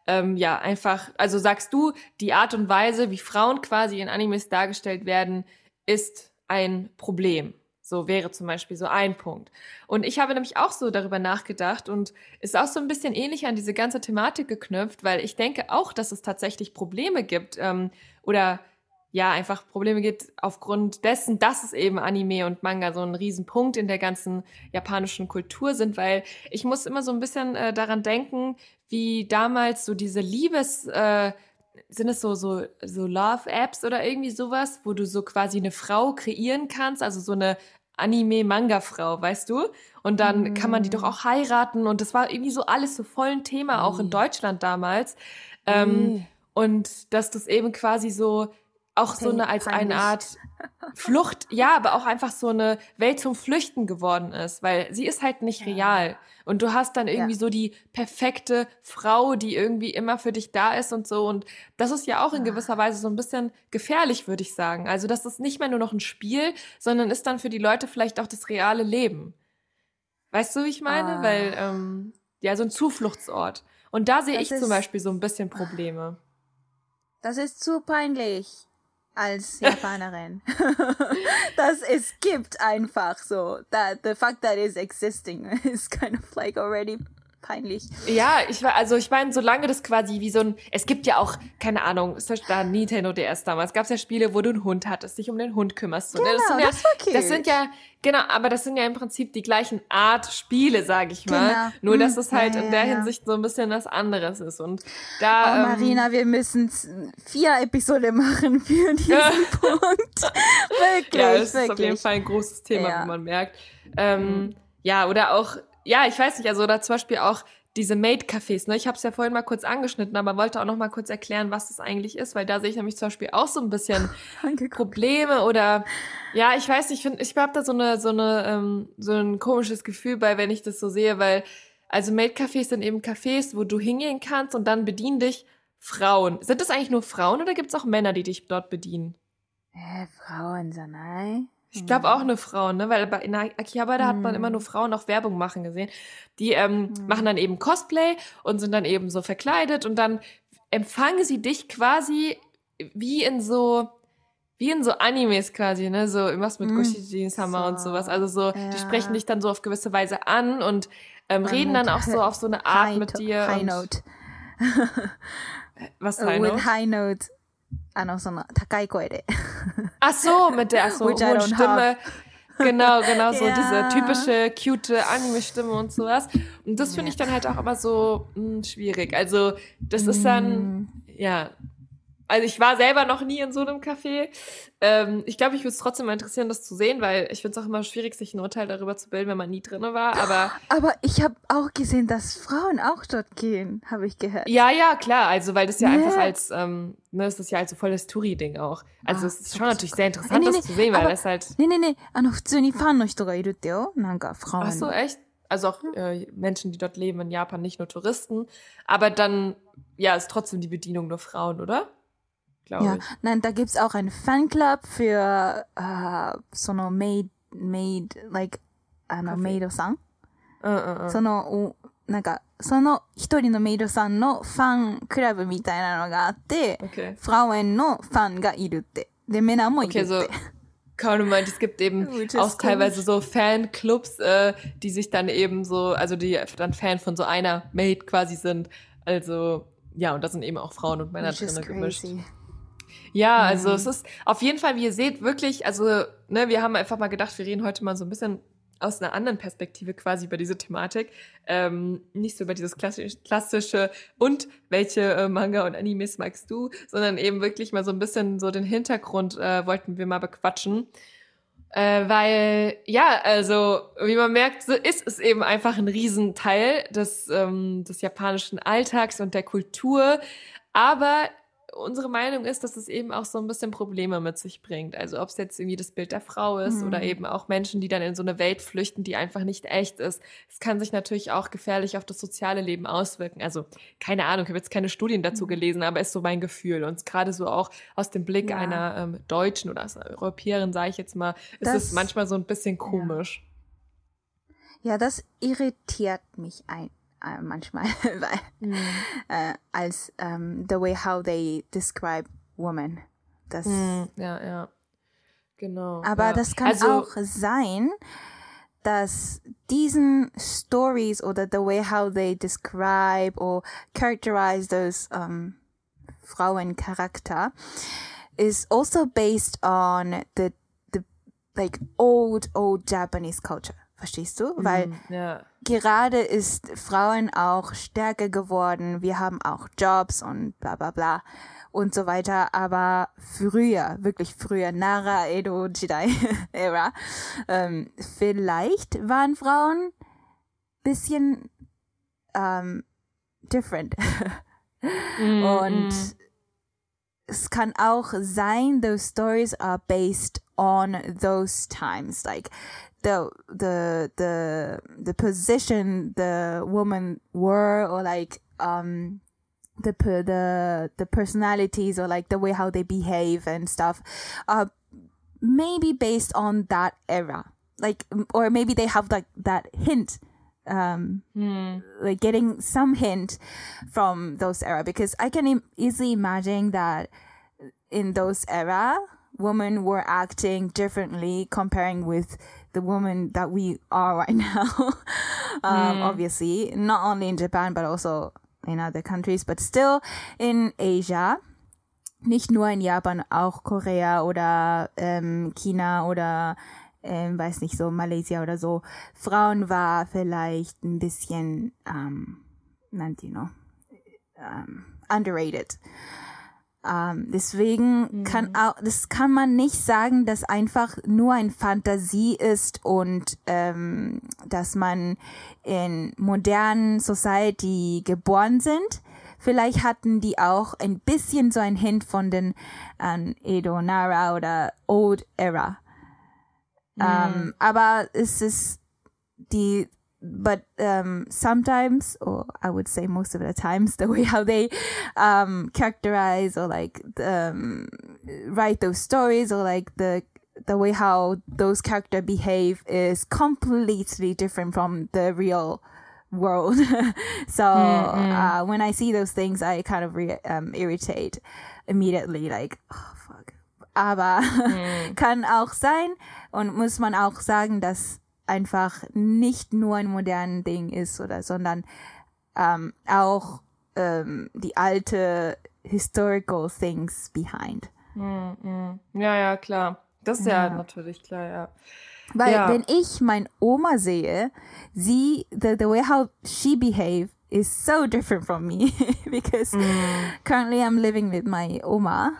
[SPEAKER 2] ähm, ja, einfach, also sagst du, die Art und Weise, wie Frauen quasi in Animes dargestellt werden, ist ein Problem. So wäre zum Beispiel so ein Punkt. Und ich habe nämlich auch so darüber nachgedacht und ist auch so ein bisschen ähnlich an diese ganze Thematik geknüpft, weil ich denke auch, dass es tatsächlich Probleme gibt ähm, oder ja, einfach Probleme gibt aufgrund dessen, dass es eben Anime und Manga so ein Riesenpunkt in der ganzen japanischen Kultur sind, weil ich muss immer so ein bisschen äh, daran denken, wie damals so diese Liebes, äh, sind es so, so, so Love-Apps oder irgendwie sowas, wo du so quasi eine Frau kreieren kannst, also so eine Anime-Manga-Frau, weißt du? Und dann mm. kann man die doch mm. auch heiraten und das war irgendwie so alles so voll ein Thema, auch in mm. Deutschland damals. Ähm, mm. Und dass das eben quasi so auch so eine als eine Art Flucht, ja, aber auch einfach so eine Welt zum Flüchten geworden ist, weil sie ist halt nicht ja. real. Und du hast dann irgendwie ja. so die perfekte Frau, die irgendwie immer für dich da ist und so. Und das ist ja auch in gewisser Weise so ein bisschen gefährlich, würde ich sagen. Also das ist nicht mehr nur noch ein Spiel, sondern ist dann für die Leute vielleicht auch das reale Leben. Weißt du, wie ich meine? Ah. Weil, ähm, ja, so ein Zufluchtsort. Und da sehe ich zum Beispiel so ein bisschen Probleme.
[SPEAKER 3] Das ist zu peinlich als Japanerin. (laughs) dass es gibt einfach so. That the fact that is existing (laughs) is kind of like already peinlich.
[SPEAKER 2] Ja, ich war, also ich meine, solange das quasi wie so ein, es gibt ja auch, keine Ahnung, da Nintendo DS damals, gab es ja Spiele, wo du einen Hund hattest, dich um den Hund kümmerst.
[SPEAKER 3] Genau,
[SPEAKER 2] das,
[SPEAKER 3] sind ja, das, war cute.
[SPEAKER 2] das sind ja, genau, aber das sind ja im Prinzip die gleichen Art Spiele, sage ich mal. Genau. Nur, dass hm, es halt ja, in der ja, Hinsicht so ein bisschen was anderes ist. Und da.
[SPEAKER 3] Oh, ähm, Marina, wir müssen vier Episoden machen für (laughs) diesen Punkt. wirklich,
[SPEAKER 2] ja, das
[SPEAKER 3] wirklich.
[SPEAKER 2] ist auf jeden Fall ein großes Thema, wie man merkt. Ähm, mhm. Ja, oder auch ja, ich weiß nicht, also da zum Beispiel auch diese Maid-Cafés, ne? Ich habe es ja vorhin mal kurz angeschnitten, aber wollte auch noch mal kurz erklären, was das eigentlich ist, weil da sehe ich nämlich zum Beispiel auch so ein bisschen (laughs) Probleme oder ja, ich weiß nicht, ich finde, ich habe da so eine so eine ähm, so ein komisches Gefühl bei, wenn ich das so sehe, weil also Maid-Cafés sind eben Cafés, wo du hingehen kannst und dann bedienen dich Frauen. Sind das eigentlich nur Frauen oder gibt es auch Männer, die dich dort bedienen?
[SPEAKER 3] Äh, Frauen, so nein.
[SPEAKER 2] Ich glaube auch eine Frau, ne? Weil bei, in Akihabara mhm. hat man immer nur Frauen auch Werbung machen gesehen. Die ähm, mhm. machen dann eben Cosplay und sind dann eben so verkleidet und dann empfangen sie dich quasi wie in so wie in so Animes quasi, ne? So was mit mhm. Goshijin-sama so. und sowas. Also so, ja. die sprechen dich dann so auf gewisse Weise an und ähm, reden dann auch so auf so eine Art
[SPEAKER 3] high
[SPEAKER 2] mit dir.
[SPEAKER 3] High Note.
[SPEAKER 2] was High Note?
[SPEAKER 3] With High Note. あの、その、高い声で。
[SPEAKER 2] Ach so, mit der so hohen Stimme. Genau, genau, so ja. diese typische, cute Anime-Stimme und sowas. Und das finde ich dann halt auch immer so mh, hm, schwierig. Also, das ist dann, mm. ja, also ich war selber noch nie in so einem Café. Ähm, ich glaube, ich würde es trotzdem mal interessieren, das zu sehen, weil ich finde es auch immer schwierig, sich ein Urteil darüber zu bilden, wenn man nie drin war. Aber,
[SPEAKER 3] aber ich habe auch gesehen, dass Frauen auch dort gehen, habe ich gehört.
[SPEAKER 2] Ja, ja, klar. Also, weil das ja nee. einfach als, ähm, ne, das ist ja halt so voll das Touri-Ding auch. Also, ah, es ist schon natürlich sehr interessant, nee, nee, das zu sehen, weil das halt.
[SPEAKER 3] Nee, nee, nee. あの、普通にファンの人がいるってよ。なんか、Frauen.
[SPEAKER 2] Ach so, echt? Also auch äh, Menschen, die dort leben in Japan, nicht nur Touristen. Aber dann, ja, ist trotzdem die Bedienung nur Frauen, oder?
[SPEAKER 3] Glaube ja, ich. nein, da gibt's auch einen Fanclub für uh, その maid, maid, like, あの、メイドさん。うんうんうん。その、なんか、その一人のメイドさんのファンクラブみたいなのがあって、okay. Frauen のファンがいるって。で、Männer もいるって。Okay, so
[SPEAKER 2] Kaum meint, es gibt eben auch teilweise so Fanclubs, äh, die sich dann eben so, also die dann Fan von so einer Maid quasi sind. Also, ja, und da sind eben auch Frauen und Männer drin gemischt. Ja, also mhm. es ist auf jeden Fall, wie ihr seht, wirklich, also, ne, wir haben einfach mal gedacht, wir reden heute mal so ein bisschen aus einer anderen Perspektive quasi über diese Thematik. Ähm, nicht so über dieses klassisch, klassische und welche äh, Manga und Animes magst du, sondern eben wirklich mal so ein bisschen so den Hintergrund äh, wollten wir mal bequatschen. Äh, weil, ja, also, wie man merkt, so ist es eben einfach ein Riesenteil des, ähm, des japanischen Alltags und der Kultur. Aber unsere Meinung ist, dass es eben auch so ein bisschen Probleme mit sich bringt. Also ob es jetzt irgendwie das Bild der Frau ist mhm. oder eben auch Menschen, die dann in so eine Welt flüchten, die einfach nicht echt ist. Es kann sich natürlich auch gefährlich auf das soziale Leben auswirken. Also keine Ahnung, ich habe jetzt keine Studien dazu mhm. gelesen, aber ist so mein Gefühl. Und gerade so auch aus dem Blick ja. einer ähm, Deutschen oder Europäerin, sage ich jetzt mal, ist das, es manchmal so ein bisschen komisch.
[SPEAKER 3] Ja, ja das irritiert mich ein äh, manchmal, weil, mm. äh, als ähm, the way how they describe women. Das,
[SPEAKER 2] mm, ja, ja. Genau.
[SPEAKER 3] Aber
[SPEAKER 2] ja.
[SPEAKER 3] das kann also, auch sein, dass diesen Stories oder the way how they describe or characterize those um, Frauencharakter is also based on the the like old old Japanese culture. Verstehst du? Weil
[SPEAKER 2] mm, ja.
[SPEAKER 3] Gerade ist Frauen auch stärker geworden. Wir haben auch Jobs und bla bla bla und so weiter. Aber früher, wirklich früher, Nara Edo Jidai (laughs) Era, ähm, vielleicht waren Frauen bisschen ähm, different. mm, und mm. es kann auch sein, those stories are based on those times. Like the the the the position the woman were or like um the the the personalities or like the way how they behave and stuff uh maybe based on that era like or maybe they have like that hint um mm. like getting some hint from those era because i can Im- easily imagine that in those era women were acting differently comparing with the woman that we are right (laughs) now. um, mm. Obviously, not only in Japan, but also in other countries, but still in Asia. Nicht nur in Japan, auch Korea oder ähm, China oder ähm, weiß nicht so Malaysia oder so. Frauen war vielleicht ein bisschen, ähm, nannt you know, ähm, underrated. Ähm, deswegen mhm. kann auch, das kann man nicht sagen, dass einfach nur ein Fantasie ist und ähm, dass man in modernen Society geboren sind. Vielleicht hatten die auch ein bisschen so ein Hint von den ähm, Edo Nara oder Old Era. Mhm. Ähm, aber es ist die but um, sometimes, or I would say most of the times, (laughs) the way how they um, characterize or like um, write those stories or like the the way how those characters behave is completely different from the real world. (laughs) so mm-hmm. uh, when I see those things, I kind of re- um, irritate immediately, like, oh fuck. Aber (laughs) mm. kann auch sein und muss man auch sagen, dass einfach nicht nur ein modernes Ding ist oder, sondern ähm, auch ähm, die alte historical things behind.
[SPEAKER 2] Mm, mm. Ja, ja, klar. Das ist ja, ja natürlich klar, ja.
[SPEAKER 3] Weil ja. wenn ich mein Oma sehe, sie, the, the way how she behave is so different from me (laughs) because mm. currently I'm living with my Oma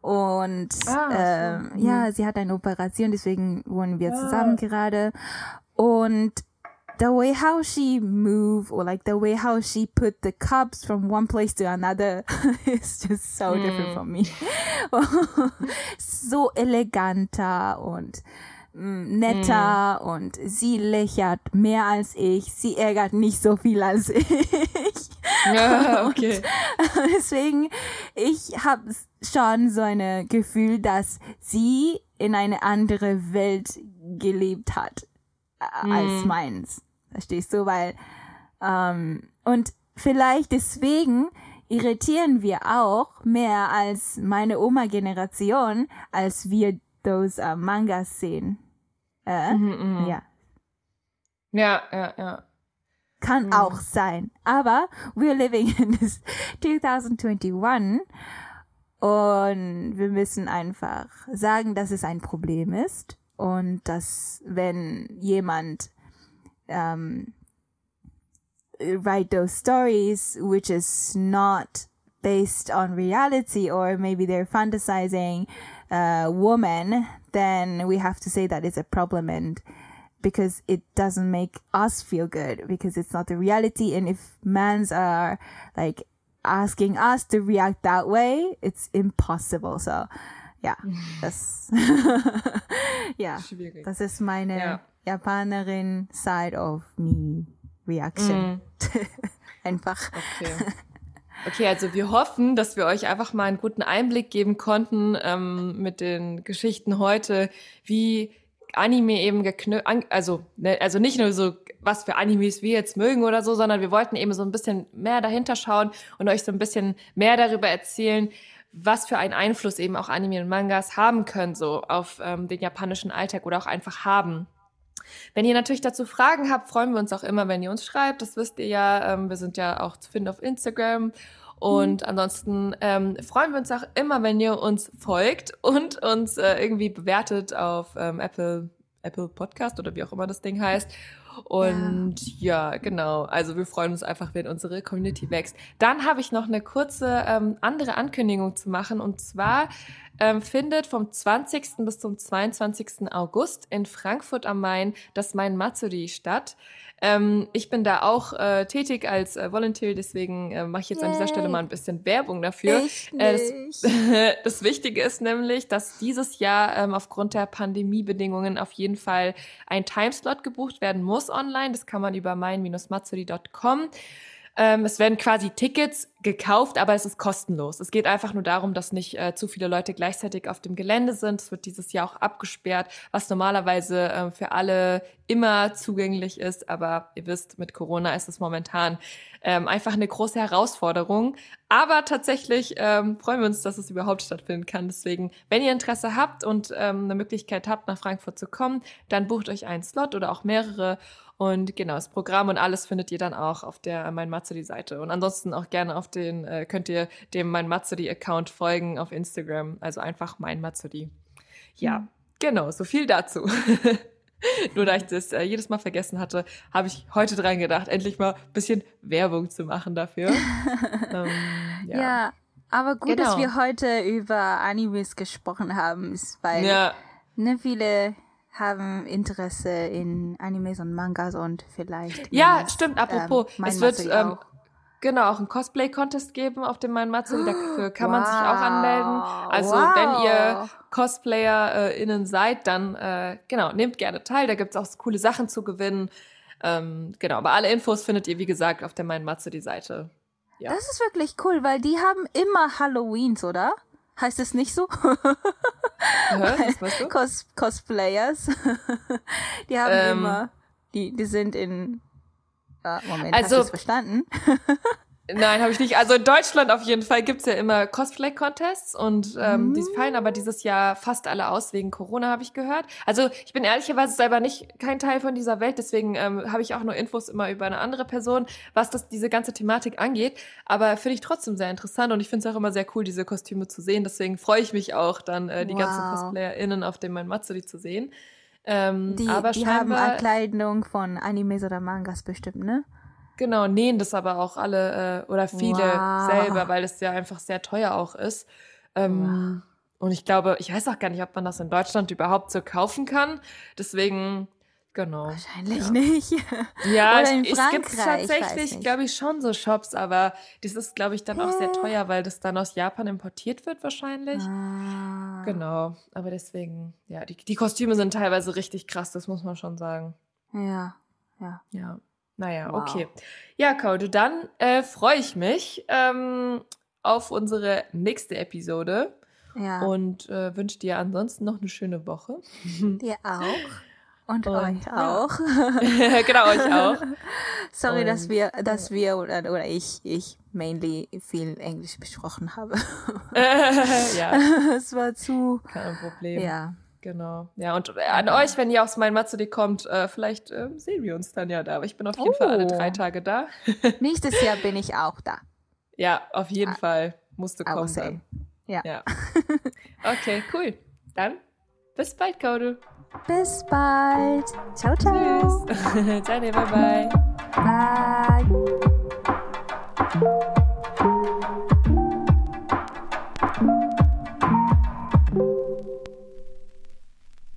[SPEAKER 3] und ah, ähm, so. ja, mhm. sie hat eine Operation, deswegen wohnen wir zusammen gerade. Und the way how she move or like the way how she put the cups from one place to another (laughs) is just so mm. different from me. (laughs) so eleganter und mm, netter mm. und sie lächelt mehr als ich. Sie ärgert nicht so viel als (laughs) ich.
[SPEAKER 2] Ja, okay.
[SPEAKER 3] Deswegen, ich habe schon so ein Gefühl, dass sie in eine andere Welt gelebt hat mm. als meins. Verstehst du? Weil, ähm, und vielleicht deswegen irritieren wir auch mehr als meine Oma-Generation, als wir those uh, Mangas sehen. Äh, mhm,
[SPEAKER 2] mh. Ja. Ja, ja, ja.
[SPEAKER 3] Kann mhm. auch sein. Aber we're living in this (laughs) 2021 und wir müssen einfach sagen, dass es ein Problem ist und dass wenn jemand um, write those stories which is not based on reality or maybe they're fantasizing a woman then we have to say that it's a problem and because it doesn't make us feel good because it's not the reality. And if mans are like asking us to react that way it's impossible so ja das ja das ist meine ja. Japanerin side of me reaction. Mm. (laughs) einfach.
[SPEAKER 2] Okay. (laughs) Okay, also wir hoffen, dass wir euch einfach mal einen guten Einblick geben konnten ähm, mit den Geschichten heute, wie Anime eben geknüpft, also, ne, also nicht nur so, was für Animes wir jetzt mögen oder so, sondern wir wollten eben so ein bisschen mehr dahinter schauen und euch so ein bisschen mehr darüber erzählen, was für einen Einfluss eben auch Anime und Mangas haben können, so auf ähm, den japanischen Alltag oder auch einfach haben. Wenn ihr natürlich dazu Fragen habt, freuen wir uns auch immer, wenn ihr uns schreibt. Das wisst ihr ja. Ähm, wir sind ja auch zu finden auf Instagram. Und mhm. ansonsten ähm, freuen wir uns auch immer, wenn ihr uns folgt und uns äh, irgendwie bewertet auf ähm, Apple, Apple Podcast oder wie auch immer das Ding heißt. Und ja. ja. genau. Also wir freuen uns einfach, wenn unsere Community wächst. Dann habe ich noch eine kurze ähm, andere Ankündigung zu machen. Und zwar ähm, findet vom 20. bis zum 22. August in Frankfurt am Main das Main Matsuri statt. Ähm, ich bin da auch äh, tätig als äh, Volunteer, deswegen äh, mache ich jetzt Yay. an dieser Stelle mal ein bisschen Werbung dafür. Das, (laughs) das, Wichtige ist nämlich, dass dieses Jahr ähm, aufgrund der Pandemiebedingungen auf jeden Fall ein Timeslot gebucht werden muss online. Das kann man über mein-matsuri.com. Ähm, es werden quasi Tickets gekauft, aber es ist kostenlos. Es geht einfach nur darum, dass nicht äh, zu viele Leute gleichzeitig auf dem Gelände sind. Es wird dieses Jahr auch abgesperrt, was normalerweise äh, für alle immer zugänglich ist. Aber ihr wisst, mit Corona ist es momentan ähm, einfach eine große Herausforderung. Aber tatsächlich ähm, freuen wir uns, dass es überhaupt stattfinden kann. Deswegen, wenn ihr Interesse habt und ähm, eine Möglichkeit habt, nach Frankfurt zu kommen, dann bucht euch einen Slot oder auch mehrere und genau, das Programm und alles findet ihr dann auch auf der Mein Matsuri-Seite. Und ansonsten auch gerne auf den, äh, könnt ihr dem Mein Matsuri-Account folgen auf Instagram. Also einfach Mein Matsuri. Ja, mhm. genau, so viel dazu. (laughs) Nur da ich das äh, jedes Mal vergessen hatte, habe ich heute dran gedacht, endlich mal ein bisschen Werbung zu machen dafür. (laughs)
[SPEAKER 3] ähm, ja. ja. aber gut, genau. dass wir heute über Animes gesprochen haben, weil ja. ne, viele haben Interesse in Animes und Mangas und vielleicht.
[SPEAKER 2] Ja, es, stimmt. Apropos, ähm, es wird ähm, genau auch einen Cosplay-Contest geben auf dem Mein Matsuri. Dafür (gasps) kann wow. man sich auch anmelden. Also wow. wenn ihr CosplayerInnen äh, seid, dann äh, genau nehmt gerne teil. Da gibt's auch coole Sachen zu gewinnen. Ähm, genau, aber alle Infos findet ihr wie gesagt auf der Mein Matsuri-Seite.
[SPEAKER 3] Ja. Das ist wirklich cool, weil die haben immer Halloweens, oder? Heißt es nicht so? (laughs) Cos Cosplayers. (laughs) die haben ähm, immer, die, die sind in, ah, Moment, also, hast du es verstanden? (laughs)
[SPEAKER 2] Nein, habe ich nicht. Also in Deutschland auf jeden Fall gibt's ja immer Cosplay-Contests und ähm, mm. die fallen aber dieses Jahr fast alle aus wegen Corona, habe ich gehört. Also ich bin ehrlicherweise selber nicht kein Teil von dieser Welt, deswegen ähm, habe ich auch nur Infos immer über eine andere Person, was das diese ganze Thematik angeht. Aber finde ich trotzdem sehr interessant und ich finde es auch immer sehr cool, diese Kostüme zu sehen. Deswegen freue ich mich auch, dann äh, die wow. ganzen CosplayerInnen auf dem Mein Matsuri zu sehen.
[SPEAKER 3] Ähm, die aber die haben Kleidung von Animes oder Mangas bestimmt, ne?
[SPEAKER 2] Genau, nähen das aber auch alle äh, oder viele wow. selber, weil es ja einfach sehr teuer auch ist. Ähm, wow. Und ich glaube, ich weiß auch gar nicht, ob man das in Deutschland überhaupt so kaufen kann. Deswegen Genau.
[SPEAKER 3] Wahrscheinlich ja. nicht. (laughs)
[SPEAKER 2] Ja, Oder in ich, Frankreich, es gibt tatsächlich, glaube ich, schon so Shops, aber das ist, glaube ich, dann auch sehr teuer, weil das dann aus Japan importiert wird wahrscheinlich. Ah. Genau. Aber deswegen, ja, die, die Kostüme sind teilweise richtig krass, das muss man schon sagen.
[SPEAKER 3] Ja, ja.
[SPEAKER 2] Ja. Naja, wow. okay. Ja, Kaude, dann äh, freue ich mich ähm, auf unsere nächste Episode. Ja. Und äh, wünsche dir ansonsten noch eine schöne Woche. (laughs)
[SPEAKER 3] Dir auch. Und, und euch auch.
[SPEAKER 2] Ja. (laughs) genau, euch auch. (laughs)
[SPEAKER 3] Sorry, und, dass wir, dass wir oder, oder ich, ich mainly viel Englisch besprochen habe. ja. Es war zu.
[SPEAKER 2] Kein Problem.
[SPEAKER 3] Ja.
[SPEAKER 2] Genau. Ja, und an euch, wenn ihr aufs Mein Matze kommt, äh, vielleicht äh, sehen wir uns dann ja da. Aber ich bin auf jeden oh. Fall alle drei oh. Tage da. (laughs)
[SPEAKER 3] Nächstes Jahr bin ich auch da.
[SPEAKER 2] Ja, auf jeden ah. Fall. Musst du kommen. Dann.
[SPEAKER 3] Ja. ja. (laughs)
[SPEAKER 2] Okay, cool. Dann bis bald, Kaudu.
[SPEAKER 3] Bis bald. Ciao, ciao.
[SPEAKER 2] Tschüss. (laughs) ciao, bye, bye.
[SPEAKER 3] Bye.